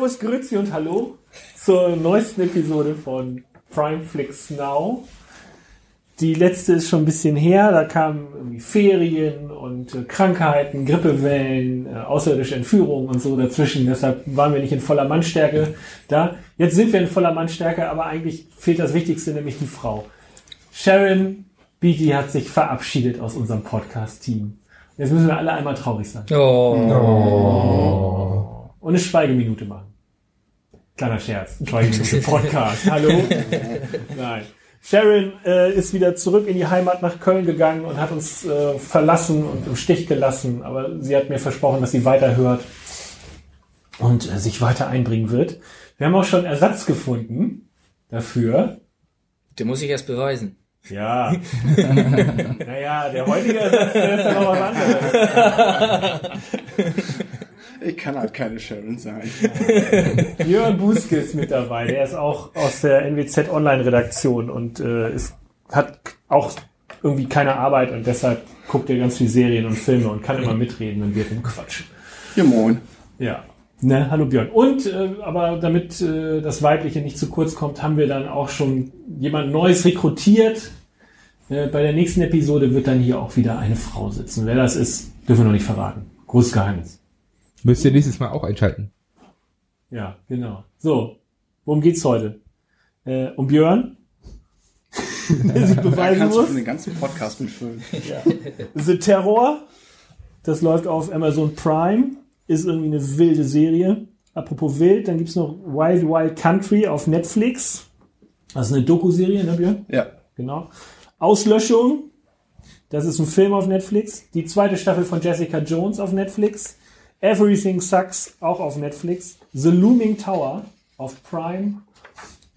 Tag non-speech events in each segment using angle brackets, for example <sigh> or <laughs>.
Servus, Grüezi und Hallo zur neuesten Episode von Primeflix Now. Die letzte ist schon ein bisschen her, da kamen irgendwie Ferien und äh, Krankheiten, Grippewellen, äh, außerirdische Entführungen und so dazwischen. Deshalb waren wir nicht in voller Mannstärke da. Jetzt sind wir in voller Mannstärke, aber eigentlich fehlt das Wichtigste, nämlich die Frau. Sharon Beatty hat sich verabschiedet aus unserem Podcast-Team. Jetzt müssen wir alle einmal traurig sein. Oh. Und eine Schweigeminute machen. Kleiner Scherz. <laughs> Ein Schweigeminute Podcast. Hallo? <laughs> Nein. Sharon äh, ist wieder zurück in die Heimat nach Köln gegangen und hat uns äh, verlassen und im Stich gelassen. Aber sie hat mir versprochen, dass sie weiterhört und äh, sich weiter einbringen wird. Wir haben auch schon Ersatz gefunden dafür. Den muss ich erst beweisen. Ja. <laughs> naja, der heutige Ersatz der ist ja noch was anderes. Ich kann halt keine Sharon sein. <laughs> Jörn Buske ist mit dabei. Der ist auch aus der NWZ Online-Redaktion und äh, ist, hat auch irgendwie keine Arbeit und deshalb guckt er ganz viel Serien und Filme und kann immer mitreden und wird im Quatsch. Ja, moin. Ja. Ne, hallo Björn. Und äh, aber damit äh, das Weibliche nicht zu kurz kommt, haben wir dann auch schon jemand Neues rekrutiert. Äh, bei der nächsten Episode wird dann hier auch wieder eine Frau sitzen. Wer das ist, dürfen wir noch nicht verraten. Großes Geheimnis. Müsst ihr nächstes Mal auch einschalten. Ja, genau. So, worum geht's heute? Äh, um Björn, <laughs> der sich Da beweisen kannst du muss. schon den ganzen Podcast mitfüllen. The Terror, das läuft auf Amazon Prime, ist irgendwie eine wilde Serie. Apropos wild, dann gibt's noch Wild Wild Country auf Netflix. Das ist eine Doku-Serie, ne Björn? Ja. Genau. Auslöschung, das ist ein Film auf Netflix. Die zweite Staffel von Jessica Jones auf Netflix. Everything Sucks auch auf Netflix. The Looming Tower auf Prime.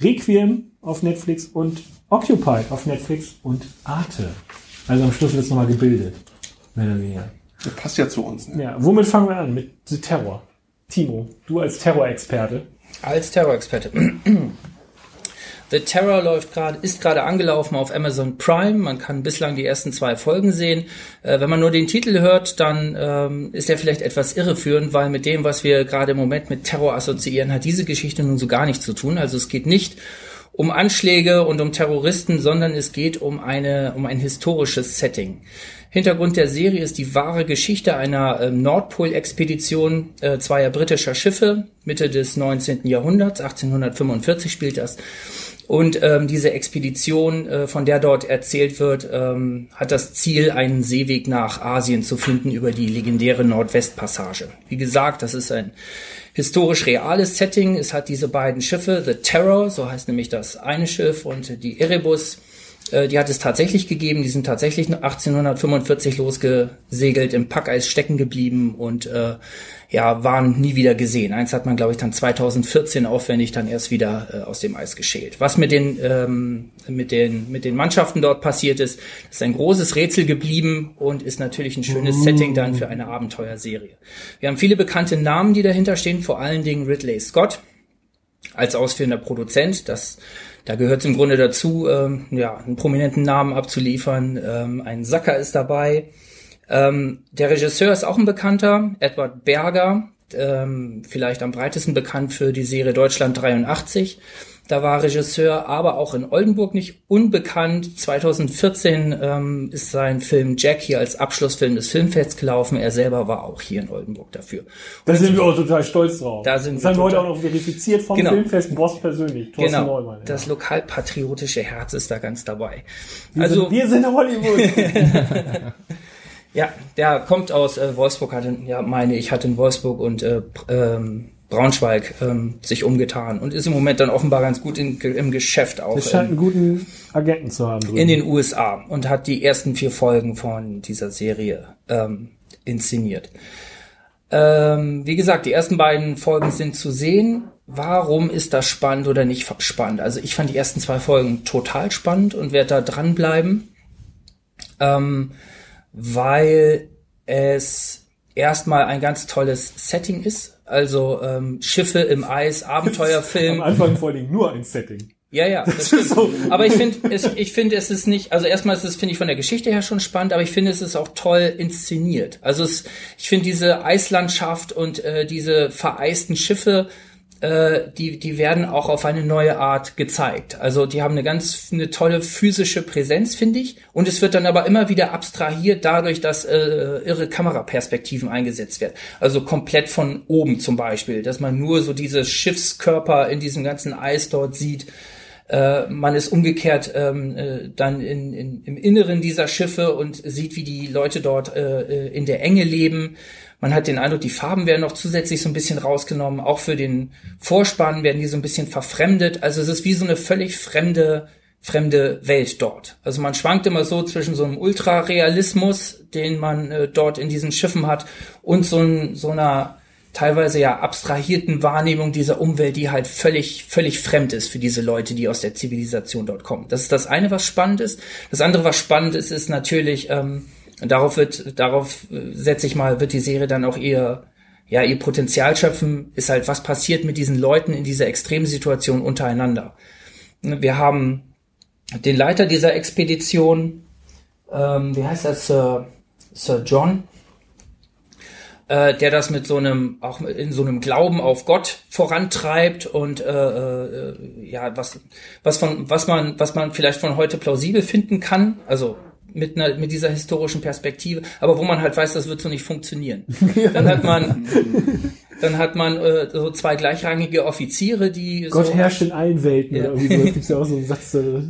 Requiem auf Netflix und Occupied auf Netflix und Arte. Also am Schluss wird's nochmal gebildet. Mehr oder weniger. Das passt ja zu uns. Ne? Ja, womit fangen wir an? Mit The Terror. Timo, du als Terrorexperte. Als Terrorexperte. <clears throat> The Terror läuft gerade, ist gerade angelaufen auf Amazon Prime. Man kann bislang die ersten zwei Folgen sehen. Äh, wenn man nur den Titel hört, dann ähm, ist er vielleicht etwas irreführend, weil mit dem, was wir gerade im Moment mit Terror assoziieren, hat diese Geschichte nun so gar nichts zu tun. Also es geht nicht um Anschläge und um Terroristen, sondern es geht um eine, um ein historisches Setting. Hintergrund der Serie ist die wahre Geschichte einer ähm, Nordpol-Expedition äh, zweier britischer Schiffe Mitte des 19. Jahrhunderts, 1845 spielt das. Und ähm, diese Expedition, äh, von der dort erzählt wird, ähm, hat das Ziel, einen Seeweg nach Asien zu finden über die legendäre Nordwestpassage. Wie gesagt, das ist ein historisch reales Setting. Es hat diese beiden Schiffe, The Terror, so heißt nämlich das eine Schiff, und die Erebus, die hat es tatsächlich gegeben. Die sind tatsächlich 1845 losgesegelt, im Packeis stecken geblieben und äh, ja, waren nie wieder gesehen. Eins hat man, glaube ich, dann 2014 aufwendig dann erst wieder äh, aus dem Eis geschält. Was mit den, ähm, mit, den, mit den Mannschaften dort passiert ist, ist ein großes Rätsel geblieben und ist natürlich ein schönes Setting dann für eine Abenteuerserie. Wir haben viele bekannte Namen, die dahinter stehen, vor allen Dingen Ridley Scott als ausführender Produzent. Das, da gehört es im Grunde dazu, ähm, ja, einen prominenten Namen abzuliefern. Ähm, ein Sacker ist dabei. Ähm, der Regisseur ist auch ein Bekannter, Edward Berger, ähm, vielleicht am breitesten bekannt für die Serie Deutschland 83. Da war Regisseur, aber auch in Oldenburg nicht unbekannt. 2014 ähm, ist sein Film Jack hier als Abschlussfilm des Filmfests gelaufen. Er selber war auch hier in Oldenburg dafür. Da sind wir auch total stolz drauf. Da sind das wir haben wir heute auch noch verifiziert vom Genau. Filmfest Boss persönlich. Thorsten Genau, Neumann. Ja. das lokalpatriotische Herz ist da ganz dabei. wir, also sind, wir sind Hollywood. <laughs> Ja, der kommt aus äh, Wolfsburg, hatte, ja, meine ich, hat in Wolfsburg und äh, ähm, Braunschweig ähm, sich umgetan und ist im Moment dann offenbar ganz gut in, im Geschäft auch Es scheint in, einen guten Agenten zu haben. Drüben. in den USA und hat die ersten vier Folgen von dieser Serie ähm, inszeniert. Ähm, wie gesagt, die ersten beiden Folgen sind zu sehen. Warum ist das spannend oder nicht spannend? Also ich fand die ersten zwei Folgen total spannend und werde da dranbleiben, ähm, weil es erstmal ein ganz tolles Setting ist. Also ähm, Schiffe im Eis, <laughs> Abenteuerfilm. Am Anfang vor allen Dingen nur ein Setting. Ja, ja, das <laughs> stimmt. Aber ich finde, es, ich finde, es ist nicht, also erstmal ist es, finde ich, von der Geschichte her schon spannend, aber ich finde, es ist auch toll inszeniert. Also es, ich finde diese Eislandschaft und äh, diese vereisten Schiffe, äh, die, die werden auch auf eine neue Art gezeigt. Also die haben eine ganz eine tolle physische Präsenz, finde ich. Und es wird dann aber immer wieder abstrahiert dadurch, dass äh, irre Kameraperspektiven eingesetzt werden. Also komplett von oben zum Beispiel, dass man nur so diese Schiffskörper in diesem ganzen Eis dort sieht. Äh, man ist umgekehrt ähm, äh, dann in, in, im Inneren dieser Schiffe und sieht, wie die Leute dort äh, äh in der Enge leben. Man hat den Eindruck, die Farben werden noch zusätzlich so ein bisschen rausgenommen. Auch für den Vorspann werden die so ein bisschen verfremdet. Also es ist wie so eine völlig fremde, fremde Welt dort. Also man schwankt immer so zwischen so einem Ultrarealismus, den man äh, dort in diesen Schiffen hat, und so, ein, so einer teilweise ja abstrahierten Wahrnehmung dieser Umwelt, die halt völlig, völlig fremd ist für diese Leute, die aus der Zivilisation dort kommen. Das ist das eine, was spannend ist. Das andere, was spannend ist, ist natürlich, ähm, und darauf wird, darauf äh, setze ich mal, wird die Serie dann auch ihr, ja, ihr Potenzial schöpfen, ist halt, was passiert mit diesen Leuten in dieser Extremsituation untereinander. Wir haben den Leiter dieser Expedition, ähm, wie heißt das, Sir, Sir John, äh, der das mit so einem, auch in so einem Glauben auf Gott vorantreibt und äh, äh, ja, was, was von, was man, was man vielleicht von heute plausibel finden kann, also mit, einer, mit dieser historischen Perspektive, aber wo man halt weiß, das wird so nicht funktionieren. <laughs> Dann hat man, dann hat man äh, so zwei gleichrangige Offiziere, die Gott so, herrscht in allen Welten. Ja. Oder irgendwie gibt's ja auch so einen Satz. Äh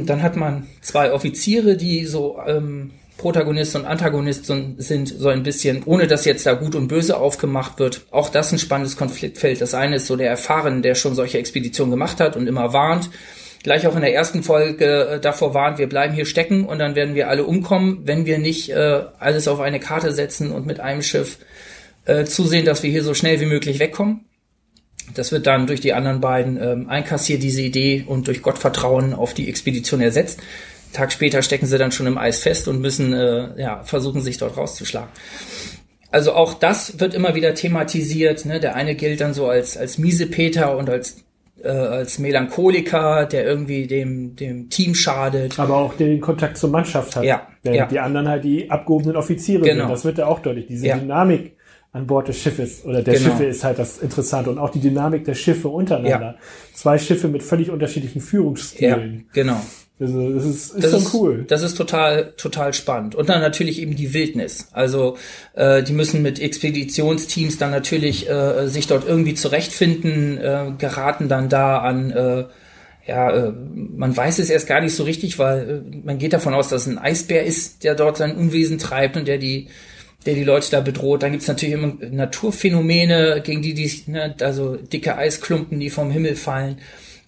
<clears throat> dann hat man zwei Offiziere, die so ähm, Protagonist und Antagonist sind so ein bisschen, ohne dass jetzt da gut und böse aufgemacht wird. Auch das ein spannendes Konfliktfeld. Das eine ist so der Erfahrene, der schon solche Expeditionen gemacht hat und immer warnt gleich auch in der ersten Folge äh, davor warnt, wir bleiben hier stecken und dann werden wir alle umkommen, wenn wir nicht äh, alles auf eine Karte setzen und mit einem Schiff äh, zusehen, dass wir hier so schnell wie möglich wegkommen. Das wird dann durch die anderen beiden ähm, einkassiert, diese Idee, und durch Gottvertrauen auf die Expedition ersetzt. Tag später stecken sie dann schon im Eis fest und müssen äh, ja, versuchen, sich dort rauszuschlagen. Also auch das wird immer wieder thematisiert. Ne? Der eine gilt dann so als, als Miesepeter und als äh, als Melancholiker, der irgendwie dem, dem Team schadet. Aber auch der den Kontakt zur Mannschaft hat. Ja. Während ja. die anderen halt die abgehobenen Offiziere genau. sind. Das wird ja auch deutlich. Diese ja. Dynamik an Bord des Schiffes oder der genau. Schiffe ist halt das Interessante und auch die Dynamik der Schiffe untereinander. Ja. Zwei Schiffe mit völlig unterschiedlichen Führungsstilen. Ja, genau. Also das ist, ist das schon cool. Das ist total, total spannend. Und dann natürlich eben die Wildnis. Also äh, die müssen mit Expeditionsteams dann natürlich äh, sich dort irgendwie zurechtfinden, äh, geraten dann da an äh, ja, äh, man weiß es erst gar nicht so richtig, weil äh, man geht davon aus, dass es ein Eisbär ist, der dort sein Unwesen treibt und der die, der die Leute da bedroht. Dann gibt's natürlich immer Naturphänomene, gegen die die, ne, also dicke Eisklumpen, die vom Himmel fallen.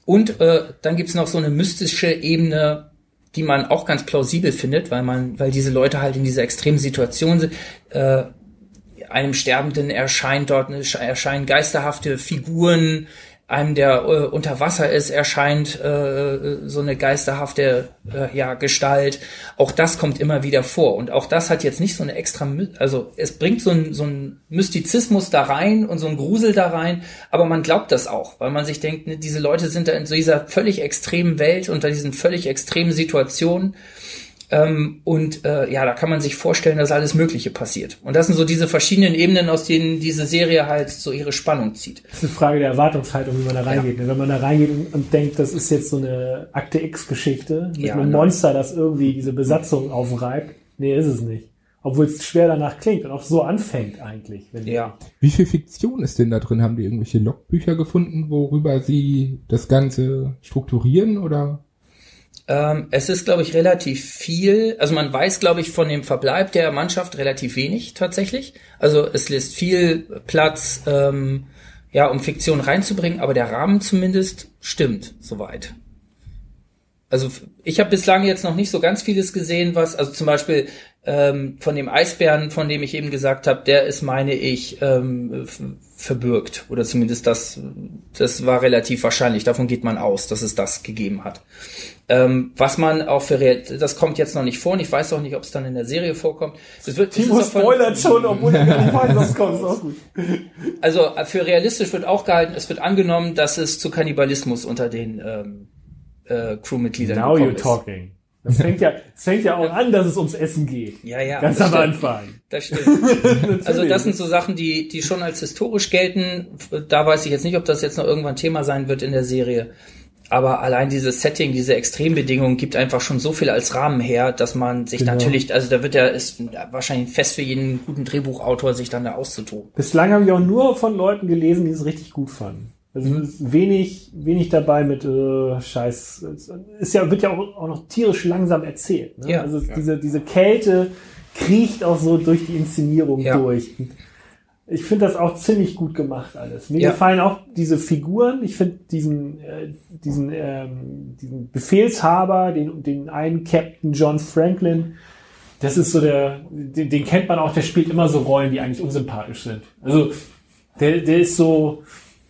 Und äh, dann gibt's noch so eine mystische Ebene, die man auch ganz plausibel findet, weil man, weil diese Leute halt in dieser extremen Situation sind. Äh, einem Sterbenden erscheint dort erscheinen geisterhafte Figuren, einem, der äh, unter Wasser ist, erscheint äh, so eine geisterhafte äh, ja, Gestalt. Auch das kommt immer wieder vor. Und auch das hat jetzt nicht so eine extra, also es bringt so ein, so ein Mystizismus da rein und so ein Grusel da rein, aber man glaubt das auch, weil man sich denkt, ne, diese Leute sind da in so dieser völlig extremen Welt, unter diesen völlig extremen Situationen ähm, und äh, ja, da kann man sich vorstellen, dass alles Mögliche passiert. Und das sind so diese verschiedenen Ebenen, aus denen diese Serie halt so ihre Spannung zieht. Das ist eine Frage der Erwartungshaltung, wie man da reingeht. Ja. Wenn man da reingeht und, und, denkt, das ist jetzt so eine Akte X-Geschichte mit ja, einem ne. Monster, das irgendwie diese Besatzung aufreibt. Nee, ist es nicht. Obwohl es schwer danach klingt und auch so anfängt eigentlich. ja. Wie viel Fiktion ist denn da drin? Haben die irgendwelche Logbücher gefunden, worüber sie das Ganze strukturieren oder? Ähm, es ist, glaube ich, relativ viel. Also man weiß, glaube ich, von dem Verbleib der Mannschaft relativ wenig tatsächlich. Also es lässt viel Platz, ähm, ja, um Fiktion reinzubringen, aber der Rahmen zumindest stimmt soweit. Also ich habe bislang jetzt noch nicht so ganz vieles gesehen, was, also zum Beispiel ähm, von dem Eisbären, von dem ich eben gesagt habe, der ist, meine ich, ähm, verbürgt. Oder zumindest das, das war relativ wahrscheinlich. Davon geht man aus, dass es das gegeben hat. Ähm, was man auch für Real das kommt jetzt noch nicht vor und ich weiß auch nicht, ob es dann in der Serie vorkommt. Das wird, Timo das spoilert schon, obwohl er gar nicht weiß, was <laughs> kommt. Ist auch gut. Also für realistisch wird auch gehalten, es wird angenommen, dass es zu Kannibalismus unter den ähm, äh, Crewmitgliedern Now you're talking. Das fängt ja, es fängt ja auch an, dass es ums Essen geht. Ja, ja. Ganz das am stimmt. Anfang. Das <laughs> stimmt. also das sind so Sachen, die, die schon als historisch gelten. Da weiß ich jetzt nicht, ob das jetzt noch irgendwann Thema sein wird in der Serie. Aber allein dieses Setting, diese Extrembedingungen gibt einfach schon so viel als Rahmen her, dass man sich Genau. natürlich, also da wird ja, ist wahrscheinlich fest für jeden guten Drehbuchautor, sich dann da auszutun. Bislang habe ich auch nur von Leuten gelesen, die es richtig gut fanden. Also Mhm. ist wenig, wenig dabei mit äh, Scheiß. Es Ist ja, wird ja auch, auch noch tierisch langsam erzählt. Ne? Ja. also es- diese, diese Kälte kriecht auch so durch die Inszenierung Ja. durch. Ich finde das auch ziemlich gut gemacht alles. Mir Ja. gefallen auch diese Figuren. Ich finde diesen, äh, diesen, ähm, diesen Befehlshaber, den, den einen Captain John Franklin, das ist so der, den, den kennt man auch, der spielt immer so Rollen, die eigentlich unsympathisch sind. Also der, der ist so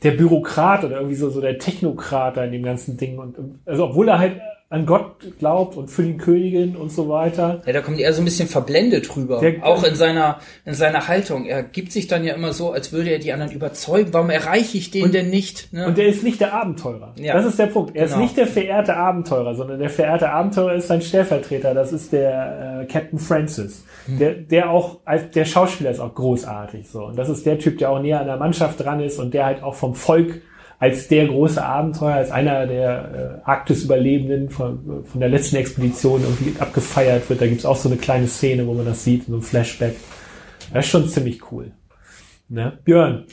der Bürokrat oder irgendwie so, so der Technokrat da in dem ganzen Ding. Und also obwohl er halt an Gott glaubt und für die Königin und so weiter. Ja, da kommt er so ein bisschen verblendet rüber. Der- auch in seiner, in seiner Haltung. Er gibt sich dann ja immer so, als würde er die anderen überzeugen. Warum erreiche ich den denn nicht? Ne? Und der ist nicht der Abenteurer. Ja. Das ist der Punkt. Er ist Genau. nicht der verehrte Abenteurer, sondern der verehrte Abenteurer ist sein Stellvertreter. Das ist der äh, Captain Francis. Hm. Der, der auch, als der Schauspieler ist auch großartig so. Und das ist der Typ, der auch näher an der Mannschaft dran ist und der halt auch vom Volk als der große Abenteuer, als einer der äh, Arktis-Überlebenden von, von der letzten Expedition irgendwie abgefeiert wird. Da gibt's auch so eine kleine Szene, wo man das sieht, so ein Flashback. Das ist schon ziemlich cool. Ne? Björn,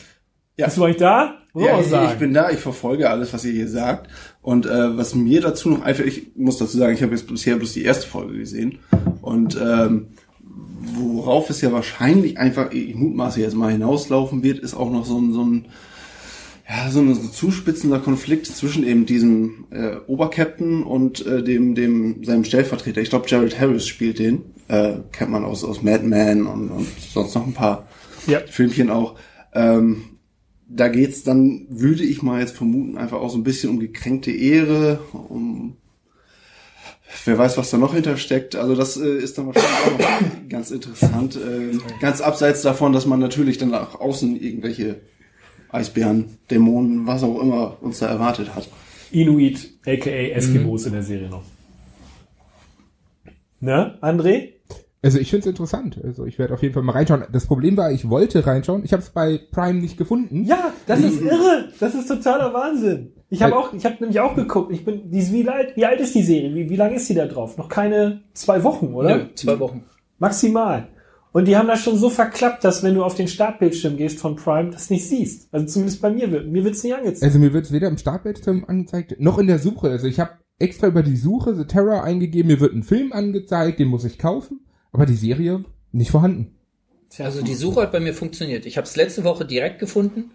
Ja. bist du eigentlich da? Ja, ich, ich bin da, ich verfolge alles, was ihr hier sagt. Und äh, was mir dazu noch einfällt, ich muss dazu sagen, ich habe jetzt bisher bloß die erste Folge gesehen. Und ähm, worauf es ja wahrscheinlich einfach, ich mutmaße jetzt mal hinauslaufen wird, ist auch noch so ein, so ein ja, so ein so zuspitzender Konflikt zwischen eben diesem äh, Obercaptain und äh, dem, dem seinem Stellvertreter. Ich glaube, Jared Harris spielt den. Äh, kennt man aus, aus Mad Men und, und sonst noch ein paar Ja. Filmchen auch. Ähm, da geht's dann, würde ich mal jetzt vermuten, einfach auch so ein bisschen um gekränkte Ehre, um wer weiß, was da noch hintersteckt. Also das äh, ist dann wahrscheinlich auch noch ganz interessant. Äh, ganz abseits davon, dass man natürlich dann nach außen irgendwelche Eisbären, Dämonen, was auch immer uns da erwartet hat. Inuit, aka Eskimos in der Serie noch. Ne, André? Also ich finde es interessant. Also ich werde auf jeden Fall mal reinschauen. Das Problem war, ich wollte reinschauen. Ich habe es bei Prime nicht gefunden. Ja, das ist irre. Das ist totaler Wahnsinn. Ich habe Weil- auch, ich habe nämlich auch geguckt. Ich bin, die wie alt, wie alt ist die Serie? Wie, wie lange ist die da drauf? Noch keine zwei Wochen, oder? Nö, zwei Wochen. Maximal. Und die haben das schon so verklappt, dass wenn du auf den Startbildschirm gehst von Prime, das nicht siehst. Also zumindest bei mir wird, mir wird's nicht angezeigt. Also mir wird es weder im Startbildschirm angezeigt, noch in der Suche. Also ich habe extra über die Suche The Terror eingegeben, mir wird ein Film angezeigt, den muss ich kaufen, aber die Serie nicht vorhanden. Also die Suche hat bei mir funktioniert. Ich habe es letzte Woche direkt gefunden,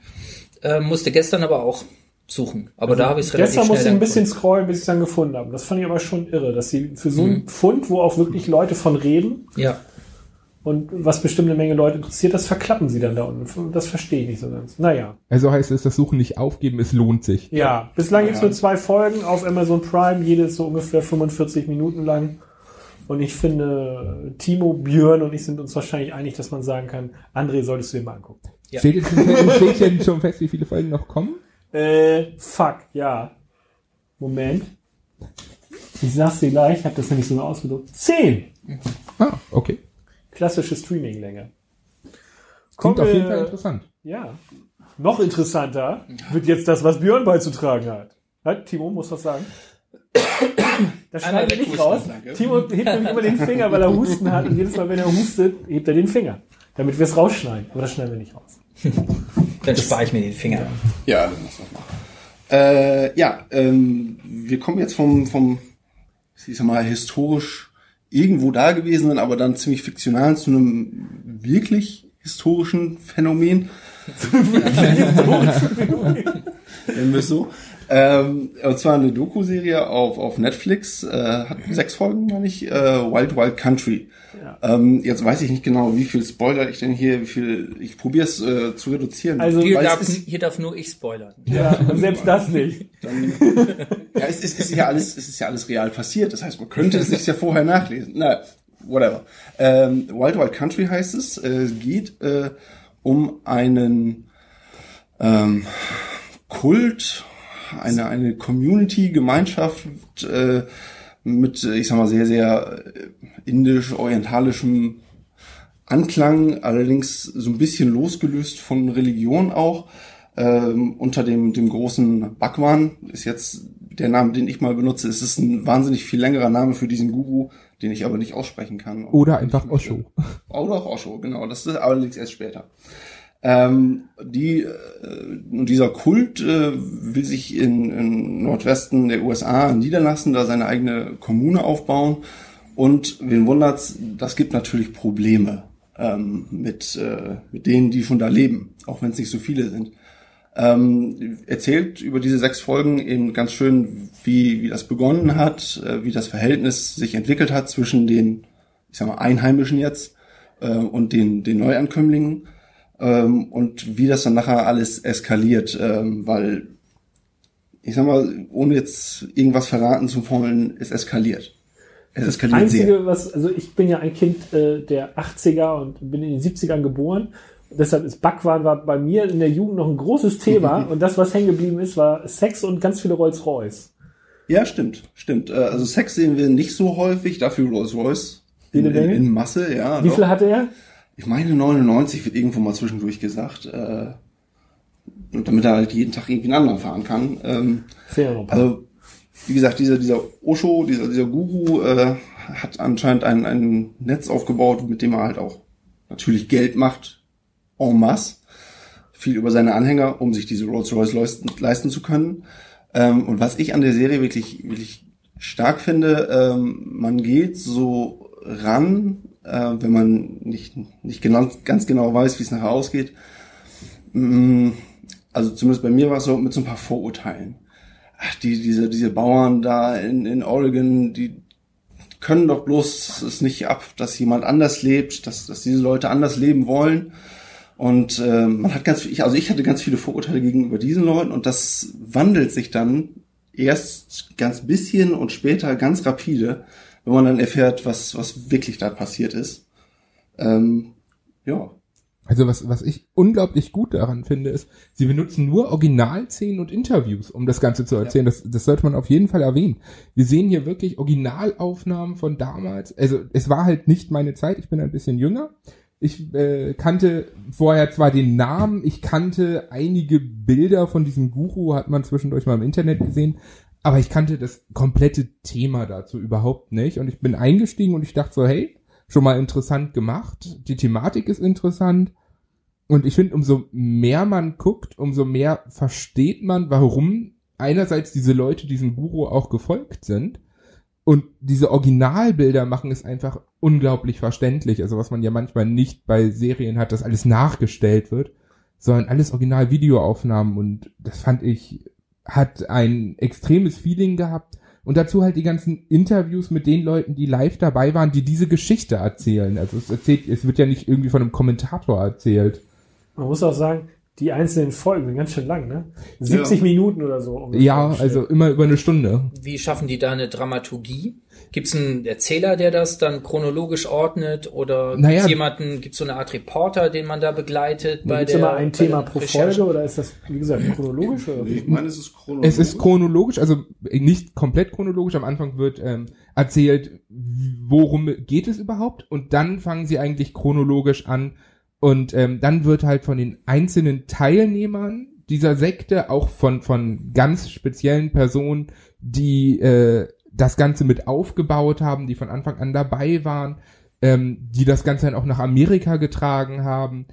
äh, musste gestern aber auch suchen. Aber da habe ich es relativ Gestern musste ich ein bisschen gefunden. scrollen, bis ich es dann gefunden habe. Das fand ich aber schon irre, dass sie für so Mhm. einen Fund, wo auch wirklich Leute von reden Ja, und was bestimmt eine Menge Leute interessiert, das verklappen sie dann da unten. Das verstehe ich nicht so ganz. Naja. Also heißt es, das Suchen nicht aufgeben, es lohnt sich. Ja, bislang gibt's Ja. nur zwei Folgen auf Amazon Prime, jede ist so ungefähr 45 Minuten lang. Und ich finde, Timo, Björn und ich sind uns wahrscheinlich einig, dass man sagen kann, André solltest du dir mal angucken. Ja. Steht jetzt <laughs> steht denn schon fest, wie viele Folgen noch kommen? Äh, fuck, ja. Moment. Ich sag's dir gleich, ich habe das nämlich so ausgedruckt. Zehn! Ah, okay. Klassische Streaming-Länge. Klingt auf jeden Fall interessant. Ja. Noch interessanter wird jetzt das, was Björn beizutragen hat. hat Timo muss was sagen. Das schneiden wir nicht raus. danke. Timo hebt nämlich immer den Finger, weil er Husten hat. Und jedes Mal, wenn er hustet, hebt er den Finger. Damit wir es rausschneiden. Aber das schneiden wir nicht raus. dann spare ich mir den Finger. Ja, dann muss das machen. Äh, ja, ähm, wir kommen jetzt vom, vom, ich sag mal, historisch irgendwo da gewesenen, aber dann ziemlich fiktionalen zu einem wirklich historischen Phänomen. <laughs> Nennen wir es so. Ähm, und zwar eine Doku-Serie auf, auf Netflix, äh, hat sechs Folgen, meine ich, äh, Wild Wild Country. Ähm, jetzt weiß ich nicht genau, wie viel Spoiler ich denn hier, wie viel, ich probiere es äh, zu reduzieren. Also- Hier darf, ist- hier darf nur ich spoilern. Ja, und selbst das nicht. dann, ja, es, ist- es ist ja alles, es ist ja alles real passiert. Das heißt, man könnte es sich ja vorher nachlesen. Na, whatever. Ähm, Wild Wild Country heißt es. Äh, Es geht äh, um einen ähm, Kult, eine eine Community, Gemeinschaft äh, mit, ich sag mal, sehr, sehr äh, indisch-orientalischem Anklang, allerdings so ein bisschen losgelöst von Religion auch. Ähm, unter dem, dem großen Bhagwan ist jetzt der Name, den ich mal benutze. Es ist ein wahnsinnig viel längerer Name für diesen Guru, den ich aber nicht aussprechen kann. Oder einfach Osho. Oder auch Osho, genau. Das ist allerdings erst später. Ähm, die, äh, dieser Kult äh, will sich in, in Nordwesten der USA niederlassen, da seine eigene Kommune aufbauen. Und wen wundert's, das gibt natürlich Probleme ähm, mit, äh, mit denen, die schon da leben, auch wenn es nicht so viele sind. Ähm, erzählt über diese sechs Folgen eben ganz schön, wie, wie das begonnen hat, äh, wie das Verhältnis sich entwickelt hat zwischen den, ich sag mal, Einheimischen jetzt äh, und den, den Neuankömmlingen ähm, und wie das dann nachher alles eskaliert, ähm, weil ich sag mal, ohne jetzt irgendwas verraten zu wollen, es eskaliert. Es eskaliert Einzige, sehr. was, also ich bin ja ein Kind äh, der 80er und bin in den 70ern geboren. Deshalb ist Backwaren war bei mir in der Jugend noch ein großes Thema <laughs> und das, was hängen geblieben ist, war Sex und ganz viele Rolls-Royce. Ja, stimmt, stimmt. Äh, Also Sex sehen wir nicht so häufig, dafür Rolls Royce. In, in, in Masse, ja. Wie doch. viel hatte er? Ich meine 99 wird irgendwo mal zwischendurch gesagt. Äh, damit er halt jeden Tag irgendwie einen anderen fahren kann. Ähm, Fair also, wie gesagt, dieser, dieser Osho, dieser, dieser Guru, äh, hat anscheinend ein, ein Netz aufgebaut, mit dem er halt auch natürlich Geld macht, en masse. Viel über seine Anhänger, um sich diese Rolls Royce leisten, leisten zu können. Ähm, und was ich an der Serie wirklich, wirklich stark finde, ähm, man geht so ran, äh, wenn man nicht, nicht genau, ganz genau weiß, wie es nachher ausgeht. Mm, Also zumindest bei mir war es so mit so ein paar Vorurteilen. Ach, die, diese, diese Bauern da in, in Oregon, die können doch bloß es nicht ab, dass jemand anders lebt, dass, dass diese Leute anders leben wollen. Und äh, man hat ganz viel, also ich hatte ganz viele Vorurteile gegenüber diesen Leuten und das wandelt sich dann erst ganz bisschen und später ganz rapide, wenn man dann erfährt, was, was wirklich da passiert ist. Ähm, ja. Also was, was ich unglaublich gut daran finde, ist, sie benutzen nur Originalszenen und Interviews, um das Ganze zu erzählen. Das, das sollte man auf jeden Fall erwähnen. Wir sehen hier wirklich Originalaufnahmen von damals. Also es war halt nicht meine Zeit, ich bin ein bisschen jünger. Ich äh, kannte vorher zwar den Namen, ich kannte einige Bilder von diesem Guru, hat man zwischendurch mal im Internet gesehen, aber ich kannte das komplette Thema dazu überhaupt nicht. Und ich bin eingestiegen und ich dachte so, hey, schon mal interessant gemacht. Die Thematik ist interessant. Und ich finde, umso mehr man guckt, umso mehr versteht man, warum einerseits diese Leute diesem Guru auch gefolgt sind. Und diese Originalbilder machen es einfach unglaublich verständlich. Also was man ja manchmal nicht bei Serien hat, dass alles nachgestellt wird, sondern alles Original-Videoaufnahmen. Und das fand ich, hat ein extremes Feeling gehabt. Und dazu halt die ganzen Interviews mit den Leuten, die live dabei waren, die diese Geschichte erzählen. Also es erzählt, es wird ja nicht irgendwie von einem Kommentator erzählt. Man muss auch sagen, die einzelnen Folgen sind ganz schön lang, ne? 70 Minuten oder so. ungefähr Ja, also immer über eine Stunde. Wie schaffen die da eine Dramaturgie? Gibt es einen Erzähler, der das dann chronologisch ordnet? Oder Naja. gibt's jemanden, gibt es so eine Art Reporter, den man da begleitet? Gibt es der, immer ein bei Thema pro Recherche? Folge oder ist das, wie gesagt, chronologisch? Oder? Ich meine, es ist chronologisch. Es ist chronologisch, also nicht komplett chronologisch. Am Anfang wird ähm, erzählt, worum geht es überhaupt, und dann fangen sie eigentlich chronologisch an. Und ähm, dann wird halt von den einzelnen Teilnehmern dieser Sekte, auch von von ganz speziellen Personen, die äh, das Ganze mit aufgebaut haben, die von Anfang an dabei waren, ähm, die das Ganze dann auch nach Amerika getragen haben,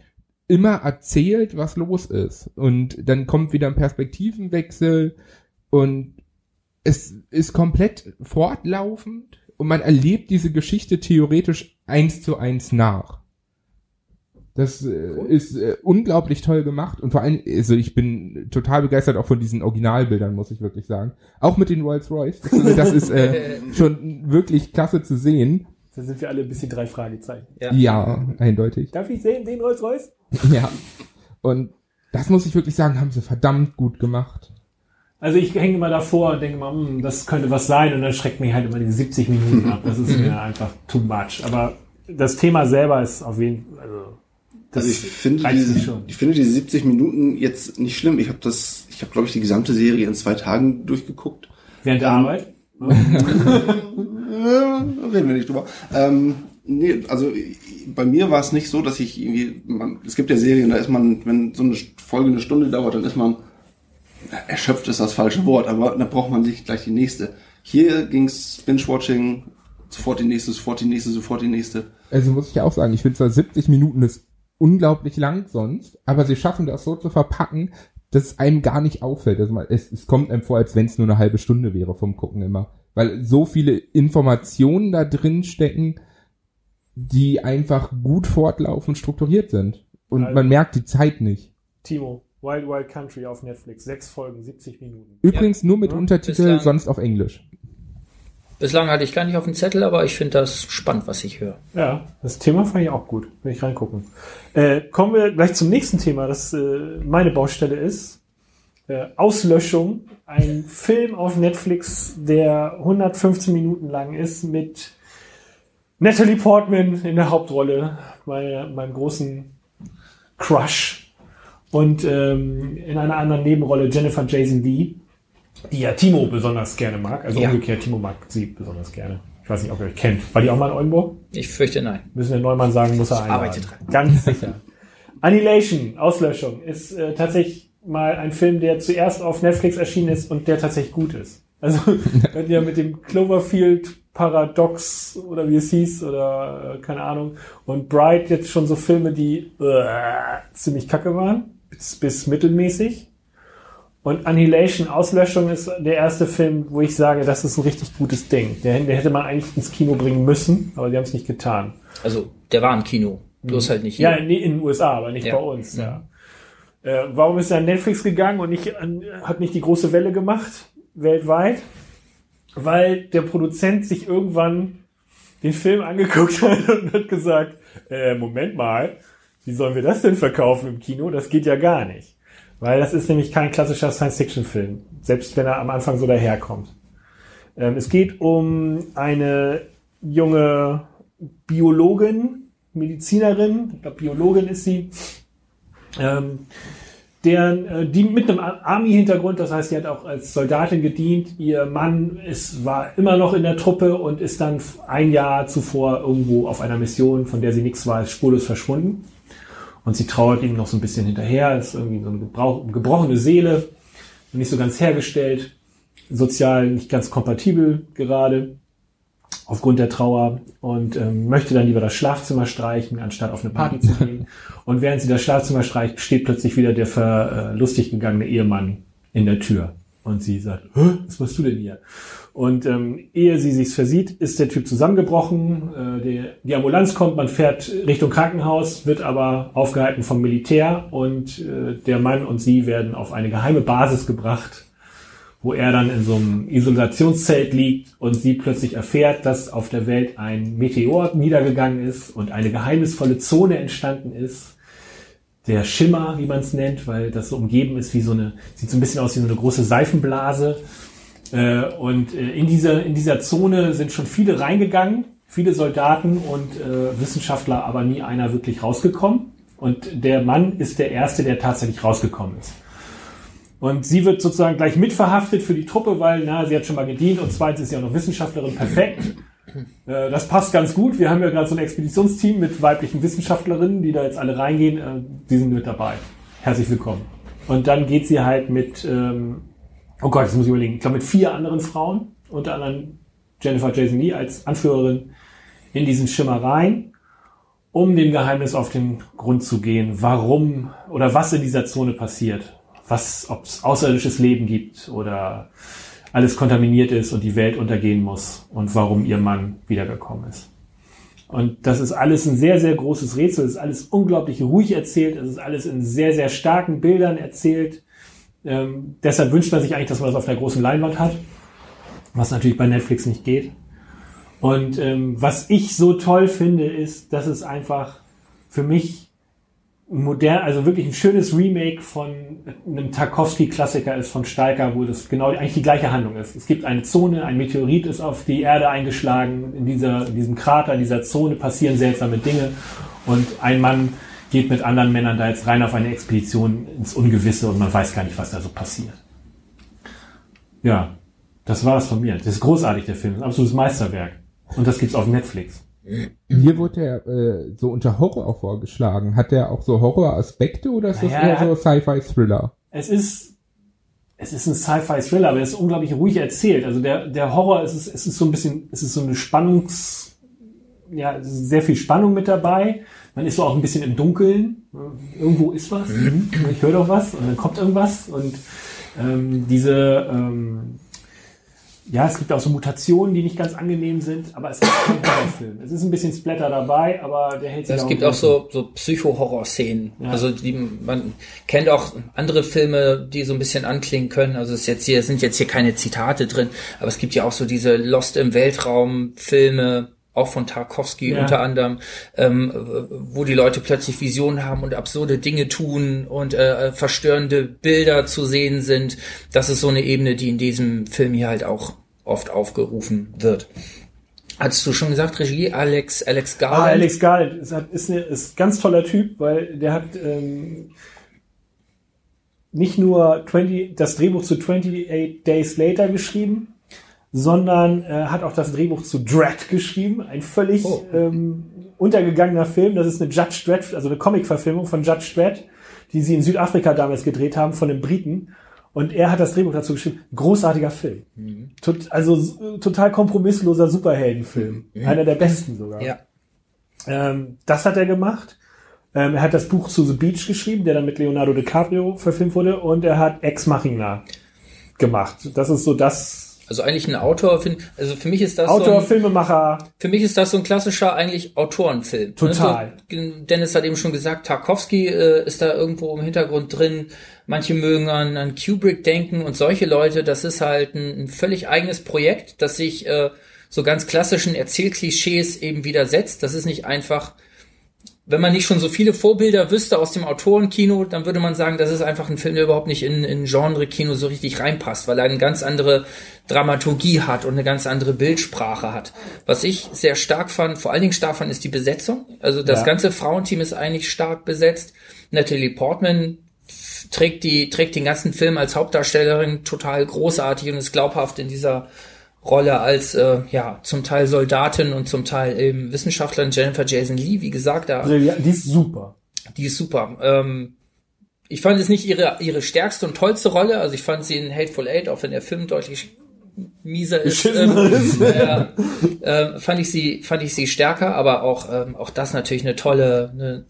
immer erzählt, was los ist. Und dann kommt wieder ein Perspektivenwechsel und es ist komplett fortlaufend und man erlebt diese Geschichte theoretisch eins zu eins nach. Das äh, ist äh, unglaublich toll gemacht und vor allem, also ich bin total begeistert auch von diesen Originalbildern, muss ich wirklich sagen. Auch mit den Rolls Royce. Das, das ist äh, <laughs> schon wirklich klasse zu sehen. Da sind wir alle ein bisschen drei Fragezeichen. Ja. Ja, eindeutig. Darf ich sehen, den Rolls Royce? Ja. Und das muss ich wirklich sagen, haben sie verdammt gut gemacht. Also ich hänge immer davor und denke mal, hm, das könnte was sein und dann schreckt mich halt immer die 70 Minuten ab. Das ist <laughs> mir einfach too much. Aber das Thema selber ist auf jeden Fall, also das Also ich finde, diese, schon. ich finde diese 70 Minuten jetzt nicht schlimm. Ich habe das, ich habe glaube ich die gesamte Serie in zwei Tagen durchgeguckt. Während der Ähm, Arbeit? <laughs> Reden wir nicht drüber. Ähm, nee, also bei mir war es nicht so, dass ich irgendwie, man, es gibt ja Serien, da ist man, wenn so eine Folge eine Stunde dauert, dann ist man, erschöpft ist das falsche Wort, aber da braucht man sich gleich die nächste. Hier ging's Binge-Watching, sofort die nächste, sofort die nächste, sofort die nächste. Also muss ich ja auch sagen, ich finde zwar 70 Minuten ist unglaublich lang sonst, aber sie schaffen das so zu verpacken, dass es einem gar nicht auffällt. Also es, es kommt einem vor, als wenn es nur eine halbe Stunde wäre vom Gucken immer. Weil so viele Informationen da drin stecken, die einfach gut fortlaufend strukturiert sind. Und Also- man merkt die Zeit nicht. Timo, Wild Wild Country auf Netflix. Sechs Folgen, 70 Minuten. Übrigens nur mit Ja, Untertitel, sonst auf Englisch. Bislang hatte ich gar nicht auf dem Zettel, aber ich finde das spannend, was ich höre. Ja, das Thema fand ich auch gut. Will ich reingucken. Äh, kommen wir gleich zum nächsten Thema, das äh, meine Baustelle ist. Äh, Auslöschung. Ein Film auf Netflix, der 115 Minuten lang ist mit Natalie Portman in der Hauptrolle, meine, meinem großen Crush. Und ähm, in einer anderen Nebenrolle Jennifer Jason Lee, die ja Timo besonders gerne mag. Also Ja. umgekehrt, Timo mag sie besonders gerne. Ich weiß nicht, ob ihr euch kennt. War die auch mal in Oldenburg? Ich fürchte nein. Müssen wir Neumann sagen, muss er einladen. arbeite dran. Ganz sicher. <laughs> Annihilation, Auslöschung, ist äh, tatsächlich mal ein Film, der zuerst auf Netflix erschienen ist und der tatsächlich gut ist. Also, <laughs> wenn ja mit dem Cloverfield Paradox oder wie es hieß oder äh, keine Ahnung und Bright jetzt schon so Filme, die äh, ziemlich kacke waren, bis, bis mittelmäßig. Und Annihilation, Auslöschung ist der erste Film, wo ich sage, das ist ein richtig gutes Ding. Der, der hätte man eigentlich ins Kino bringen müssen, aber die haben es nicht getan. Also, der war im Kino. Bloß halt nicht hier. Ja, in den USA, aber nicht Ja. bei uns. Ja. Äh, warum ist er an Netflix gegangen und nicht an, hat nicht die große Welle gemacht weltweit? Weil der Produzent sich irgendwann den Film angeguckt <laughs> hat und hat gesagt, äh, Moment mal, wie sollen wir das denn verkaufen im Kino? Das geht ja gar nicht. Weil das ist nämlich kein klassischer Science-Fiction-Film, selbst wenn er am Anfang so daherkommt. Ähm, es geht um eine junge Biologin, Medizinerin, ich glaube Biologin ist sie, ähm, deren, äh, die mit einem Army-Hintergrund, das heißt, sie hat auch als Soldatin gedient. Ihr Mann ist, war immer noch in der Truppe und ist dann ein Jahr zuvor irgendwo auf einer Mission, von der sie nichts weiß, spurlos verschwunden. Und sie trauert ihm noch so ein bisschen hinterher, ist irgendwie so eine gebrauch, gebrochene Seele, nicht so ganz hergestellt, sozial nicht ganz kompatibel gerade aufgrund der Trauer und ähm, möchte dann lieber das Schlafzimmer streichen, anstatt auf eine Party zu gehen. <laughs> Und während sie das Schlafzimmer streicht, steht plötzlich wieder der verlustig gegangene Ehemann in der Tür. Und sie sagt, Hä, was machst du denn hier? Und ähm, ehe sie sich's versieht, ist der Typ zusammengebrochen. Äh, die, die Ambulanz kommt, man fährt Richtung Krankenhaus, wird aber aufgehalten vom Militär und äh, der Mann und sie werden auf eine geheime Basis gebracht, wo er dann in so einem Isolationszelt liegt und sie plötzlich erfährt, dass auf der Welt ein Meteor niedergegangen ist und eine geheimnisvolle Zone entstanden ist. Der Schimmer, wie man es nennt, weil das so umgeben ist wie so eine, sieht so ein bisschen aus wie so eine große Seifenblase. Äh, und äh, in dieser, in dieser Zone sind schon viele reingegangen, viele Soldaten und äh, Wissenschaftler, aber nie einer wirklich rausgekommen. Und der Mann ist der Erste, der tatsächlich rausgekommen ist. Und sie wird sozusagen gleich mitverhaftet für die Truppe, weil na, sie hat schon mal gedient und zweitens ist sie auch noch Wissenschaftlerin. Perfekt. Äh, das passt ganz gut. Wir haben ja gerade so ein Expeditionsteam mit weiblichen Wissenschaftlerinnen, die da jetzt alle reingehen. Äh, die sind mit dabei. Herzlich willkommen. Und dann geht sie halt mit, ähm, oh Gott, jetzt muss ich überlegen, ich glaube mit vier anderen Frauen, unter anderem Jennifer Jason Lee als Anführerin, in diesen Schimmer rein, um dem Geheimnis auf den Grund zu gehen, warum oder was in dieser Zone passiert was, ob es außerirdisches Leben gibt oder alles kontaminiert ist und die Welt untergehen muss und warum ihr Mann wiedergekommen ist. Und das ist alles ein sehr, sehr großes Rätsel. Es ist alles unglaublich ruhig erzählt. Es ist alles in sehr, sehr starken Bildern erzählt. Ähm, deshalb wünscht man sich eigentlich, dass man das auf einer großen Leinwand hat, was natürlich bei Netflix nicht geht. Und ähm, was ich so toll finde, ist, dass es einfach für mich modern, also wirklich ein schönes Remake von einem Tarkovsky-Klassiker ist von Stalker, wo das genau eigentlich die gleiche Handlung ist. Es gibt eine Zone, ein Meteorit ist auf die Erde eingeschlagen, in, dieser, in diesem Krater, in dieser Zone passieren seltsame Dinge und ein Mann geht mit anderen Männern da jetzt rein auf eine Expedition ins Ungewisse und man weiß gar nicht, was da so passiert. Ja, Das war es von mir. Das ist großartig, der Film. Das ein absolutes Meisterwerk. Und das gibt's auf Netflix. Hier wurde er äh, so unter Horror vorgeschlagen. Hat der auch so Horroraspekte oder ist das Naja, eher so Sci-Fi-Thriller? Es ist, es ist ein Sci-Fi-Thriller, aber es ist unglaublich ruhig erzählt. Also der, der Horror, es ist, es ist so ein bisschen, es ist so eine Spannungs, ja, es ist sehr viel Spannung mit dabei. Man ist so auch ein bisschen im Dunkeln. Irgendwo ist was. Ich höre doch was und dann kommt irgendwas und ähm, diese, ähm, ja, es gibt auch so Mutationen, die nicht ganz angenehm sind, aber es ist kein Horrorfilm. Es ist ein bisschen Splatter dabei, aber der hält sich Es gibt auch so, so Psycho-Horror-Szenen. Ja. Also die, man kennt auch andere Filme, die so ein bisschen anklingen können. Also es ist jetzt hier, es sind jetzt hier keine Zitate drin, aber es gibt ja auch so diese Lost im Weltraum-Filme, auch von Tarkovsky Ja. unter anderem, ähm, wo die Leute plötzlich Visionen haben und absurde Dinge tun und äh, verstörende Bilder zu sehen sind. Das ist so eine Ebene, die in diesem Film hier halt auch oft aufgerufen wird. Hattest du schon gesagt, Regie Alex Alex Garland? Ah, Alex Garland ist, hat- ist, eine, ist ein ganz toller Typ, weil der hat ähm, nicht nur 20, das Drehbuch zu 28 Days Later geschrieben, sondern äh, hat auch das Drehbuch zu Dread geschrieben. Ein völlig Oh. ähm, untergegangener Film. Das ist eine Judge Dredd, also eine Comic-Verfilmung von Judge Dredd, die sie in Südafrika damals gedreht haben von den Briten. Und er hat das Drehbuch dazu geschrieben. Großartiger Film. Tot, also total kompromissloser Superheldenfilm. Einer der besten sogar. Ja. Ähm, das hat er gemacht. Ähm, er hat das Buch zu The Beach geschrieben, der dann mit Leonardo DiCaprio verfilmt wurde. Und er hat Ex Machina gemacht. Das ist so das Also eigentlich ein Autor, also für mich ist das Autor, so ein, Filmemacher. für mich ist das so ein klassischer eigentlich Autorenfilm. Total. Ne? So, Dennis hat eben schon gesagt, Tarkovsky äh, ist da irgendwo im Hintergrund drin. Manche mögen an, an Kubrick denken und solche Leute, das ist halt ein, ein völlig eigenes Projekt, das sich äh, so ganz klassischen Erzählklischees eben widersetzt. Das ist nicht einfach wenn man nicht schon so viele Vorbilder wüsste aus dem Autorenkino, dann würde man sagen, das ist einfach ein Film, der überhaupt nicht in, in Genre-Kino so richtig reinpasst, weil er eine ganz andere Dramaturgie hat und eine ganz andere Bildsprache hat. Was ich sehr stark fand, vor allen Dingen stark fand, ist die Besetzung. Also das Ja. ganze Frauenteam ist eigentlich stark besetzt. Natalie Portman trägt die trägt den ganzen Film als Hauptdarstellerin total großartig und ist glaubhaft in dieser Rolle als äh, ja zum Teil Soldatin und zum Teil eben Wissenschaftlerin Jennifer Jason Lee, wie gesagt, da Brillant. Die ist super. die ist super. Ähm, ich fand es nicht ihre ihre stärkste und tollste Rolle, also ich fand sie in Hateful Eight, auch wenn der Film deutlich mieser ist, ähm, ist. <laughs> ja, ähm, fand ich sie fand ich sie stärker, aber auch ähm, auch das natürlich eine tolle eine,